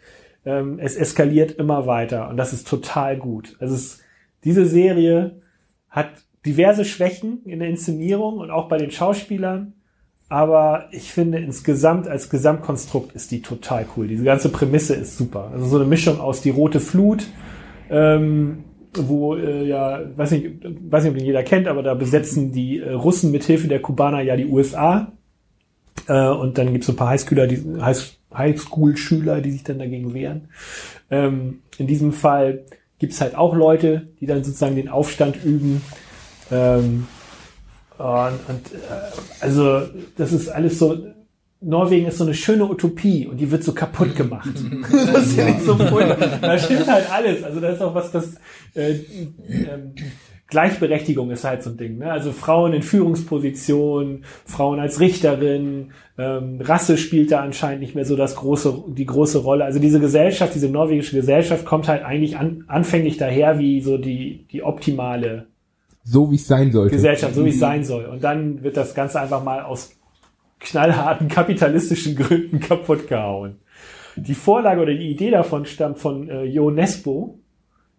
ähm, es eskaliert immer weiter. Und das ist total gut. Also es, diese Serie hat diverse Schwächen in der Inszenierung und auch bei den Schauspielern. Aber ich finde insgesamt als Gesamtkonstrukt ist die total cool. Diese ganze Prämisse ist super. Also so eine Mischung aus die rote Flut, ähm, wo äh, ja, weiß nicht, weiß nicht, ob den jeder kennt, aber da besetzen die äh, Russen mit Hilfe der Kubaner ja die USA. Äh, und dann gibt's so ein paar Highschooler, die High- Highschool-Schüler, die sich dann dagegen wehren. Ähm, in diesem Fall gibt's halt auch Leute, die dann sozusagen den Aufstand üben. Ähm, und, und äh, also das ist alles so. Norwegen ist so eine schöne Utopie und die wird so kaputt gemacht. <laughs> <laughs> das ist ja nicht so furchtbar. Da stimmt halt alles. Also da ist auch was, das äh, ähm, Gleichberechtigung ist halt so ein Ding. Ne? Also Frauen in Führungspositionen, Frauen als Richterin, ähm, Rasse spielt da anscheinend nicht mehr so das große, die große Rolle. Also diese Gesellschaft, diese norwegische Gesellschaft kommt halt eigentlich an, anfänglich daher wie so die, die optimale So wie es sein sollte. Gesellschaft, so wie es sein soll. Und dann wird das Ganze einfach mal aus knallharten kapitalistischen <laughs> Gründen kaputt gehauen. Die Vorlage oder die Idee davon stammt von äh, Jo Nesbo,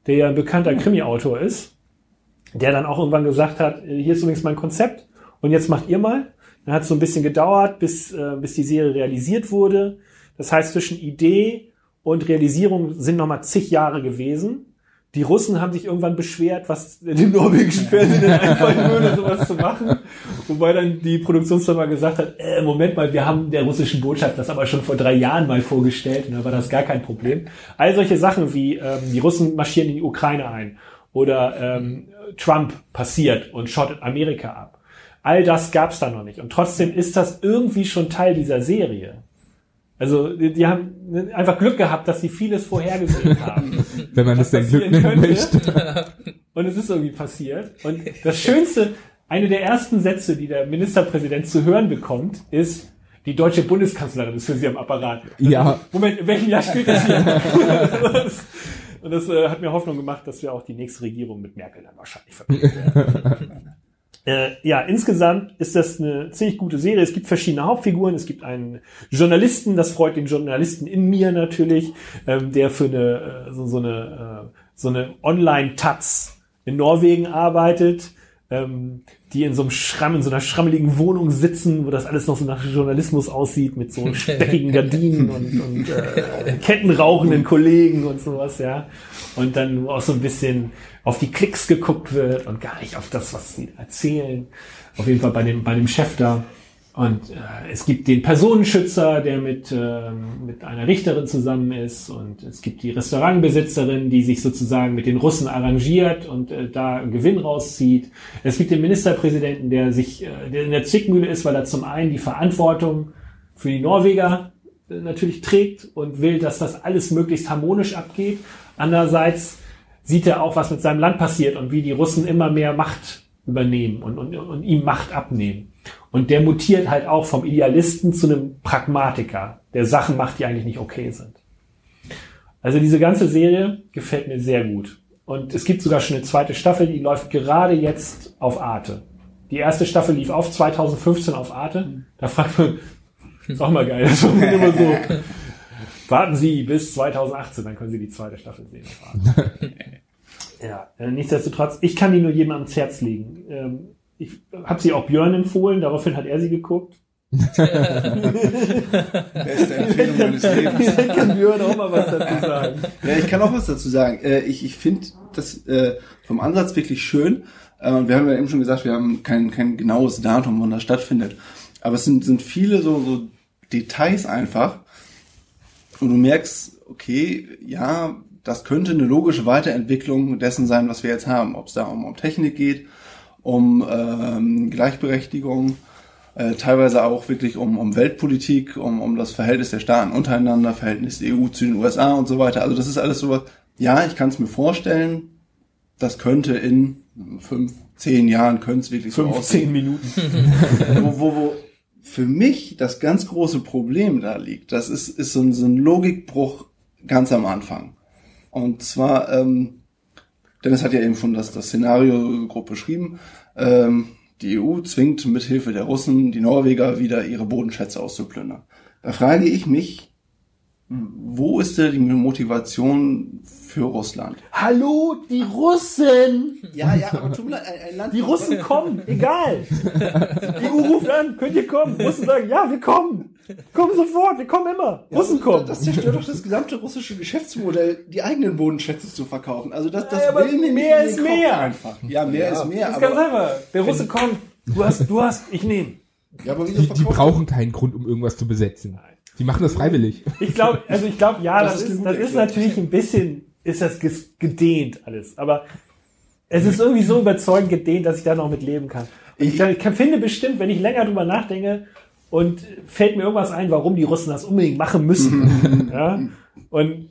der ja ein bekannter Krimi-Autor ist, der dann auch irgendwann gesagt hat, äh, hier ist übrigens mein Konzept und jetzt macht ihr mal. Dann hat es so ein bisschen gedauert, bis, äh, bis die Serie realisiert wurde. Das heißt, zwischen Idee und Realisierung sind nochmal zig Jahre gewesen. Die Russen haben sich irgendwann beschwert, was dem norwegischen Fernsehen denn einfallen würde, sowas zu machen. Wobei dann die Produktionsfirma gesagt hat, äh, Moment mal, wir haben der russischen Botschaft das aber schon vor drei Jahren mal vorgestellt und da war das gar kein Problem. All solche Sachen wie ähm, die Russen marschieren in die Ukraine ein oder ähm, Trump passiert und schottet Amerika ab. All das gab's da noch nicht. Und trotzdem ist das irgendwie schon Teil dieser Serie. Also die, die haben einfach Glück gehabt, dass sie vieles vorhergesehen <laughs> haben. Wenn man das denn Glück nennen könnte. möchte. <laughs> Und es ist irgendwie passiert. Und das Schönste, eine der ersten Sätze, die der Ministerpräsident zu hören bekommt, ist, die deutsche Bundeskanzlerin ist für sie am Apparat. Ja. Moment, in welchem Jahr spielt das hier? <laughs> Und das äh, hat mir Hoffnung gemacht, dass wir auch die nächste Regierung mit Merkel dann wahrscheinlich verbinden werden. Äh, ja, insgesamt ist das eine ziemlich gute Serie. Es gibt verschiedene Hauptfiguren. Es gibt einen Journalisten, das freut den Journalisten in mir natürlich, ähm, der für eine äh, so, so eine äh, so eine Online-Taz in Norwegen arbeitet, ähm, die in so einem Schramm, in so einer schrammeligen Wohnung sitzen, wo das alles noch so nach Journalismus aussieht, mit so <laughs> speckigen Gardinen und, und äh, <laughs> kettenrauchenden Kollegen und sowas, ja. Und dann auch so ein bisschen auf die Klicks geguckt wird und gar nicht auf das, was sie erzählen. Auf jeden Fall bei dem, bei dem Chef da. Und äh, es gibt den Personenschützer, der mit, ähm, mit einer Richterin zusammen ist. Und es gibt die Restaurantbesitzerin, die sich sozusagen mit den Russen arrangiert und äh, da Gewinn rauszieht. Es gibt den Ministerpräsidenten, der sich, äh, der in der Zwickmühle ist, weil er zum einen die Verantwortung für die Norweger äh, natürlich trägt und will, dass das alles möglichst harmonisch abgeht. Andererseits sieht er auch, was mit seinem Land passiert und wie die Russen immer mehr Macht übernehmen und, und, und ihm Macht abnehmen. Und der mutiert halt auch vom Idealisten zu einem Pragmatiker, der Sachen macht, die eigentlich nicht okay sind. Also diese ganze Serie gefällt mir sehr gut. Und es gibt sogar schon eine zweite Staffel, die läuft gerade jetzt auf Arte. Die erste Staffel lief auf 2015 auf Arte. Da fragt man, ist auch mal geil, das war immer so, warten Sie bis 2018, dann können Sie die zweite Staffel sehen. <laughs> Ja, äh, nichtsdestotrotz, ich kann die nur jedem ans Herz legen. Ich habe sie auch Björn empfohlen, daraufhin hat er sie geguckt. <laughs> Beste Empfehlung meines Lebens. Vielleicht <laughs> kann Björn auch mal was dazu sagen. Ja, ich kann auch was dazu sagen. Äh, ich ich finde das äh, vom Ansatz wirklich schön. Äh, wir haben ja eben schon gesagt, wir haben kein, kein genaues Datum, wann das stattfindet. Aber es sind, sind viele so, so Details einfach. Und du merkst, okay, ja, das könnte eine logische Weiterentwicklung dessen sein, was wir jetzt haben. Ob es da um, um Technik geht, um ähm, Gleichberechtigung, äh, teilweise auch wirklich um, um Weltpolitik, um, um das Verhältnis der Staaten untereinander, Verhältnis der EU zu den USA und so weiter. Also das ist alles so, ja, ich kann es mir vorstellen, das könnte in fünf, zehn Jahren könnte es wirklich so 15 aussehen. Minuten. <laughs> wo, wo, wo für mich das ganz große Problem da liegt, das ist, ist so ein, so ein Logikbruch ganz am Anfang. Und zwar, ähm, Dennis hat ja eben schon das, das Szenario grob beschrieben. Ähm, die EU zwingt mithilfe der Russen die Norweger wieder ihre Bodenschätze auszuplündern. Da frage ich mich, Wo ist denn die Motivation für Russland? Hallo, die Russen! Ja, ja, aber tut mir leid, ein, Land. Die Russen kommen, egal. Die EU ruft an, könnt ihr kommen? Russen sagen, ja, wir kommen. Kommen sofort, wir kommen immer. Russen kommen. Das zerstört doch das gesamte russische Geschäftsmodell, die eigenen Bodenschätze zu verkaufen. Also das, das Ja, aber will mir mehr ist Kopf mehr. Einfach. Ja, mehr ist mehr. Das ist ganz einfach. Der Russe kommt. Du hast, du hast, ich nehme. ja, aber Die, die brauchen keinen Grund, um irgendwas zu besetzen. Die machen das freiwillig. Ich glaube, also ich glaube, ja, Das das, ist das ist natürlich ein bisschen, ist das gedehnt alles. Aber es ist irgendwie so überzeugend gedehnt, dass ich da noch mit leben kann. Ich, ich kann, finde bestimmt, wenn ich länger drüber nachdenke und fällt mir irgendwas ein, warum die Russen das unbedingt machen müssen. <laughs> ja. Und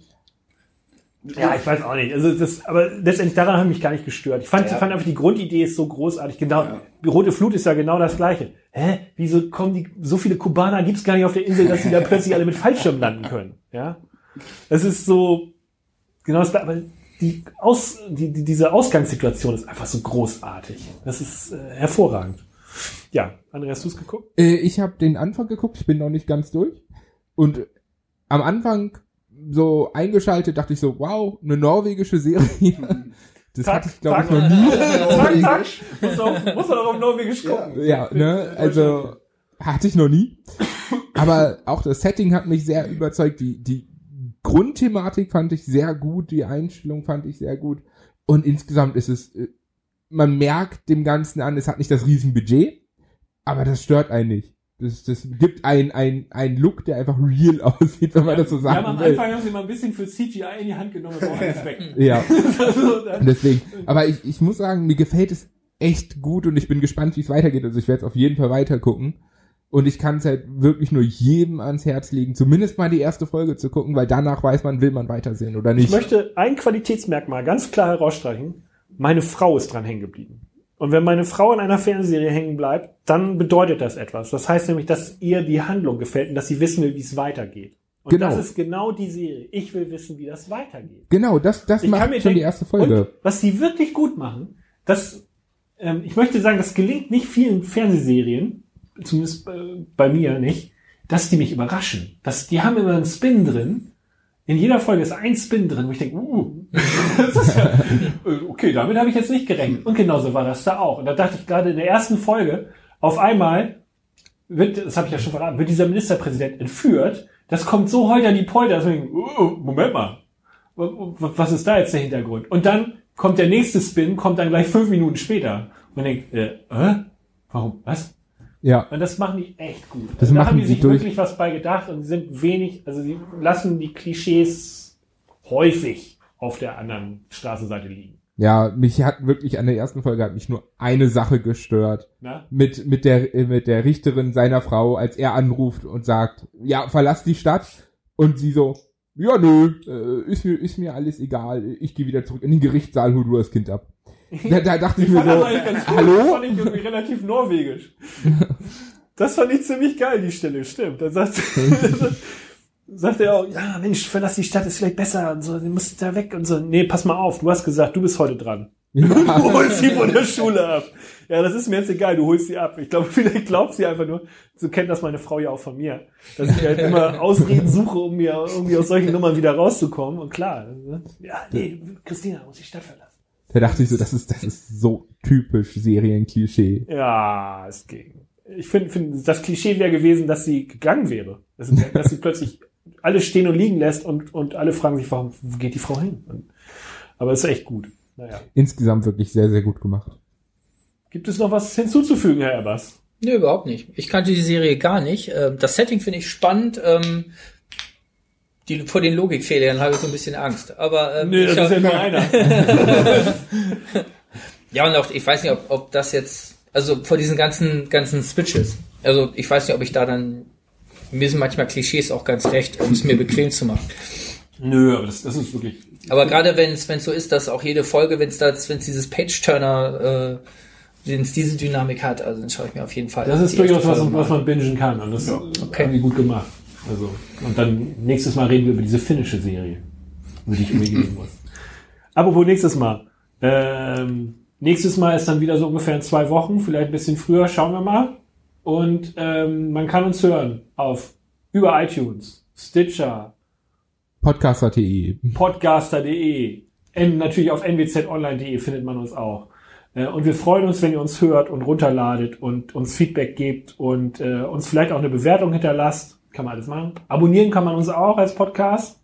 ja, ich weiß auch nicht. Also das, aber letztendlich daran habe ich mich gar nicht gestört. Ich fand, ich fand einfach die Grundidee ist so großartig. Genau, die Rote Flut ist ja genau das Gleiche. Hä? Wieso kommen die so viele Kubaner gibt's gar nicht auf der Insel, dass die da plötzlich alle mit Fallschirm landen können? Ja, es ist so genau das. Aber die Aus, die, die, diese Ausgangssituation ist einfach so großartig. Das ist äh, hervorragend. Ja, André, hast du's geguckt? Äh, ich habe den Anfang geguckt, ich bin noch nicht ganz durch. Und am Anfang so eingeschaltet, dachte ich so, wow, eine norwegische Serie. <laughs> Das Zack, hatte ich, glaube ich, noch nie. <laughs> Zack, zack. Muss auf, muss auch auf Norwegisch gucken. Ja, ne, also hatte ich noch nie. Aber auch das Setting hat mich sehr überzeugt. Die, die Grundthematik fand ich sehr gut, die Einstellung fand ich sehr gut. Und insgesamt ist es, äh, man merkt dem Ganzen an, es hat nicht das Riesenbudget, aber das stört einen nicht. Das, das gibt einen ein, Look, der einfach real <laughs> aussieht, wenn man das so sagen am will. Anfang haben sie mal ein bisschen für CGI in die Hand genommen, das war auch Respekt. <laughs> Ja. <laughs> Also, Deswegen. Aber ich, ich muss sagen, mir gefällt es echt gut und ich bin gespannt, wie es weitergeht. Also ich werde es auf jeden Fall weiter gucken. Und ich kann es halt wirklich nur jedem ans Herz legen, zumindest mal die erste Folge zu gucken, weil danach weiß man, will man weitersehen oder nicht. Ich möchte ein Qualitätsmerkmal ganz klar herausstreichen. Meine Frau ist dran hängen geblieben. Und wenn meine Frau in einer Fernsehserie hängen bleibt, dann bedeutet das etwas. Das heißt nämlich, dass ihr die Handlung gefällt und dass sie wissen will, wie es weitergeht. Und Genau. das ist genau die Serie. Ich will wissen, wie das weitergeht. genau, das, das Ich macht schon die denken- erste Folge. Und was die wirklich gut machen, das, ähm, ich möchte sagen, das gelingt nicht vielen Fernsehserien, zumindest äh, bei mir nicht, dass die mich überraschen. Das, die haben immer einen Spin drin. In jeder Folge ist ein Spin drin, wo ich denke, uh, <laughs> das ist ja, äh, okay, damit habe ich jetzt nicht gerechnet. Und genauso war das da auch. Und da dachte ich gerade in der ersten Folge, auf einmal wird, das habe ich ja schon verraten, wird dieser Ministerpräsident entführt. Das kommt so heute an die Polter, dass man uh, Moment mal, was ist da jetzt der Hintergrund? Und dann kommt der nächste Spin, kommt dann gleich fünf Minuten später. Und man denkt, äh, äh? Warum? Was? Ja, Und das machen die echt gut. Das Also da machen haben die sich durch. wirklich was bei gedacht und sie sind wenig, also sie lassen die Klischees häufig auf der anderen Straßenseite liegen. ja, mich hat wirklich an der ersten Folge hat mich nur eine Sache gestört. Na? Mit, mit der, mit der Richterin seiner Frau, als er anruft und sagt, ja, verlass die Stadt. Und sie so, ja, nö, äh, ist mir, ist mir alles egal. Ich gehe wieder zurück in den Gerichtssaal, hol du das Kind ab. Da, da dachte ich, mir fand so, das ganz. Das hallo? fand ich irgendwie relativ norwegisch. Das fand ich ziemlich geil, die Stelle, stimmt. Dann sagt, <laughs> sagt er auch, ja, Mensch, verlass die Stadt, ist vielleicht besser und so, du musst da weg und so. Nee, pass mal auf, du hast gesagt, du bist heute dran. Du holst sie von der Schule ab. Ja, das ist mir jetzt egal, du holst sie ab. Ich glaube, <laughs> vielleicht glaubt sie einfach nur, so kennt das meine Frau ja auch von mir, dass ich halt immer Ausreden suche, um mir irgendwie aus solchen Nummern wieder rauszukommen. Und klar, ne? ja, nee, Christina muss die Stadt verlassen. Da dachte ich so, das ist, das ist so typisch Serienklischee. Ja, es ging. Ich finde, find, das Klischee wäre gewesen, dass sie gegangen wäre. Dass, sie- dass sie plötzlich alles stehen und liegen lässt und, und alle fragen sich, warum wo geht die Frau hin? Und, aber es ist echt gut. Naja. Insgesamt wirklich sehr, sehr gut gemacht. Gibt es noch was hinzuzufügen, Herr Ebbers? Nö, überhaupt nicht. Ich kannte die Serie gar nicht. Ähm, Das Setting finde ich spannend. Die, vor den Logikfehlern habe ich so ein bisschen Angst. Aber ähm, Nö, das ist ja nur einer. <laughs> Ja, und auch, ich weiß nicht, ob, ob das jetzt, also vor diesen ganzen, ganzen Switches. Also ich weiß nicht, ob ich da dann, mir sind manchmal Klischees auch ganz recht, um es mir bequem zu machen. Nö, aber das, das ist wirklich. Aber gerade wenn es wenn es so ist, dass auch jede Folge, wenn es da, wenn es dieses Page-Turner, äh, wenn es diese Dynamik hat, also dann schaue ich mir auf jeden Fall. Das ist durchaus was, was man bingen kann. Und das Ja. Okay. haben die gut gemacht. Also, und dann nächstes Mal reden wir über diese finnische Serie, über die ich reden muss. <laughs> Apropos nächstes Mal. Ähm, nächstes Mal ist dann wieder so ungefähr in zwei Wochen, vielleicht ein bisschen früher, schauen wir mal. Und ähm, man kann uns hören auf über iTunes, Stitcher, Podcaster.de. podcaster.de. Natürlich auf nwzonline.de findet man uns auch. Äh, Und wir freuen uns, wenn ihr uns hört und runterladet und uns Feedback gebt und äh, uns vielleicht auch eine Bewertung hinterlasst. Kann man alles machen. Abonnieren kann man uns auch als Podcast.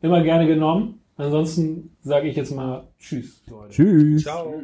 Immer gerne genommen. Ansonsten sage ich jetzt mal Tschüss. Leute. Tschüss. Ciao.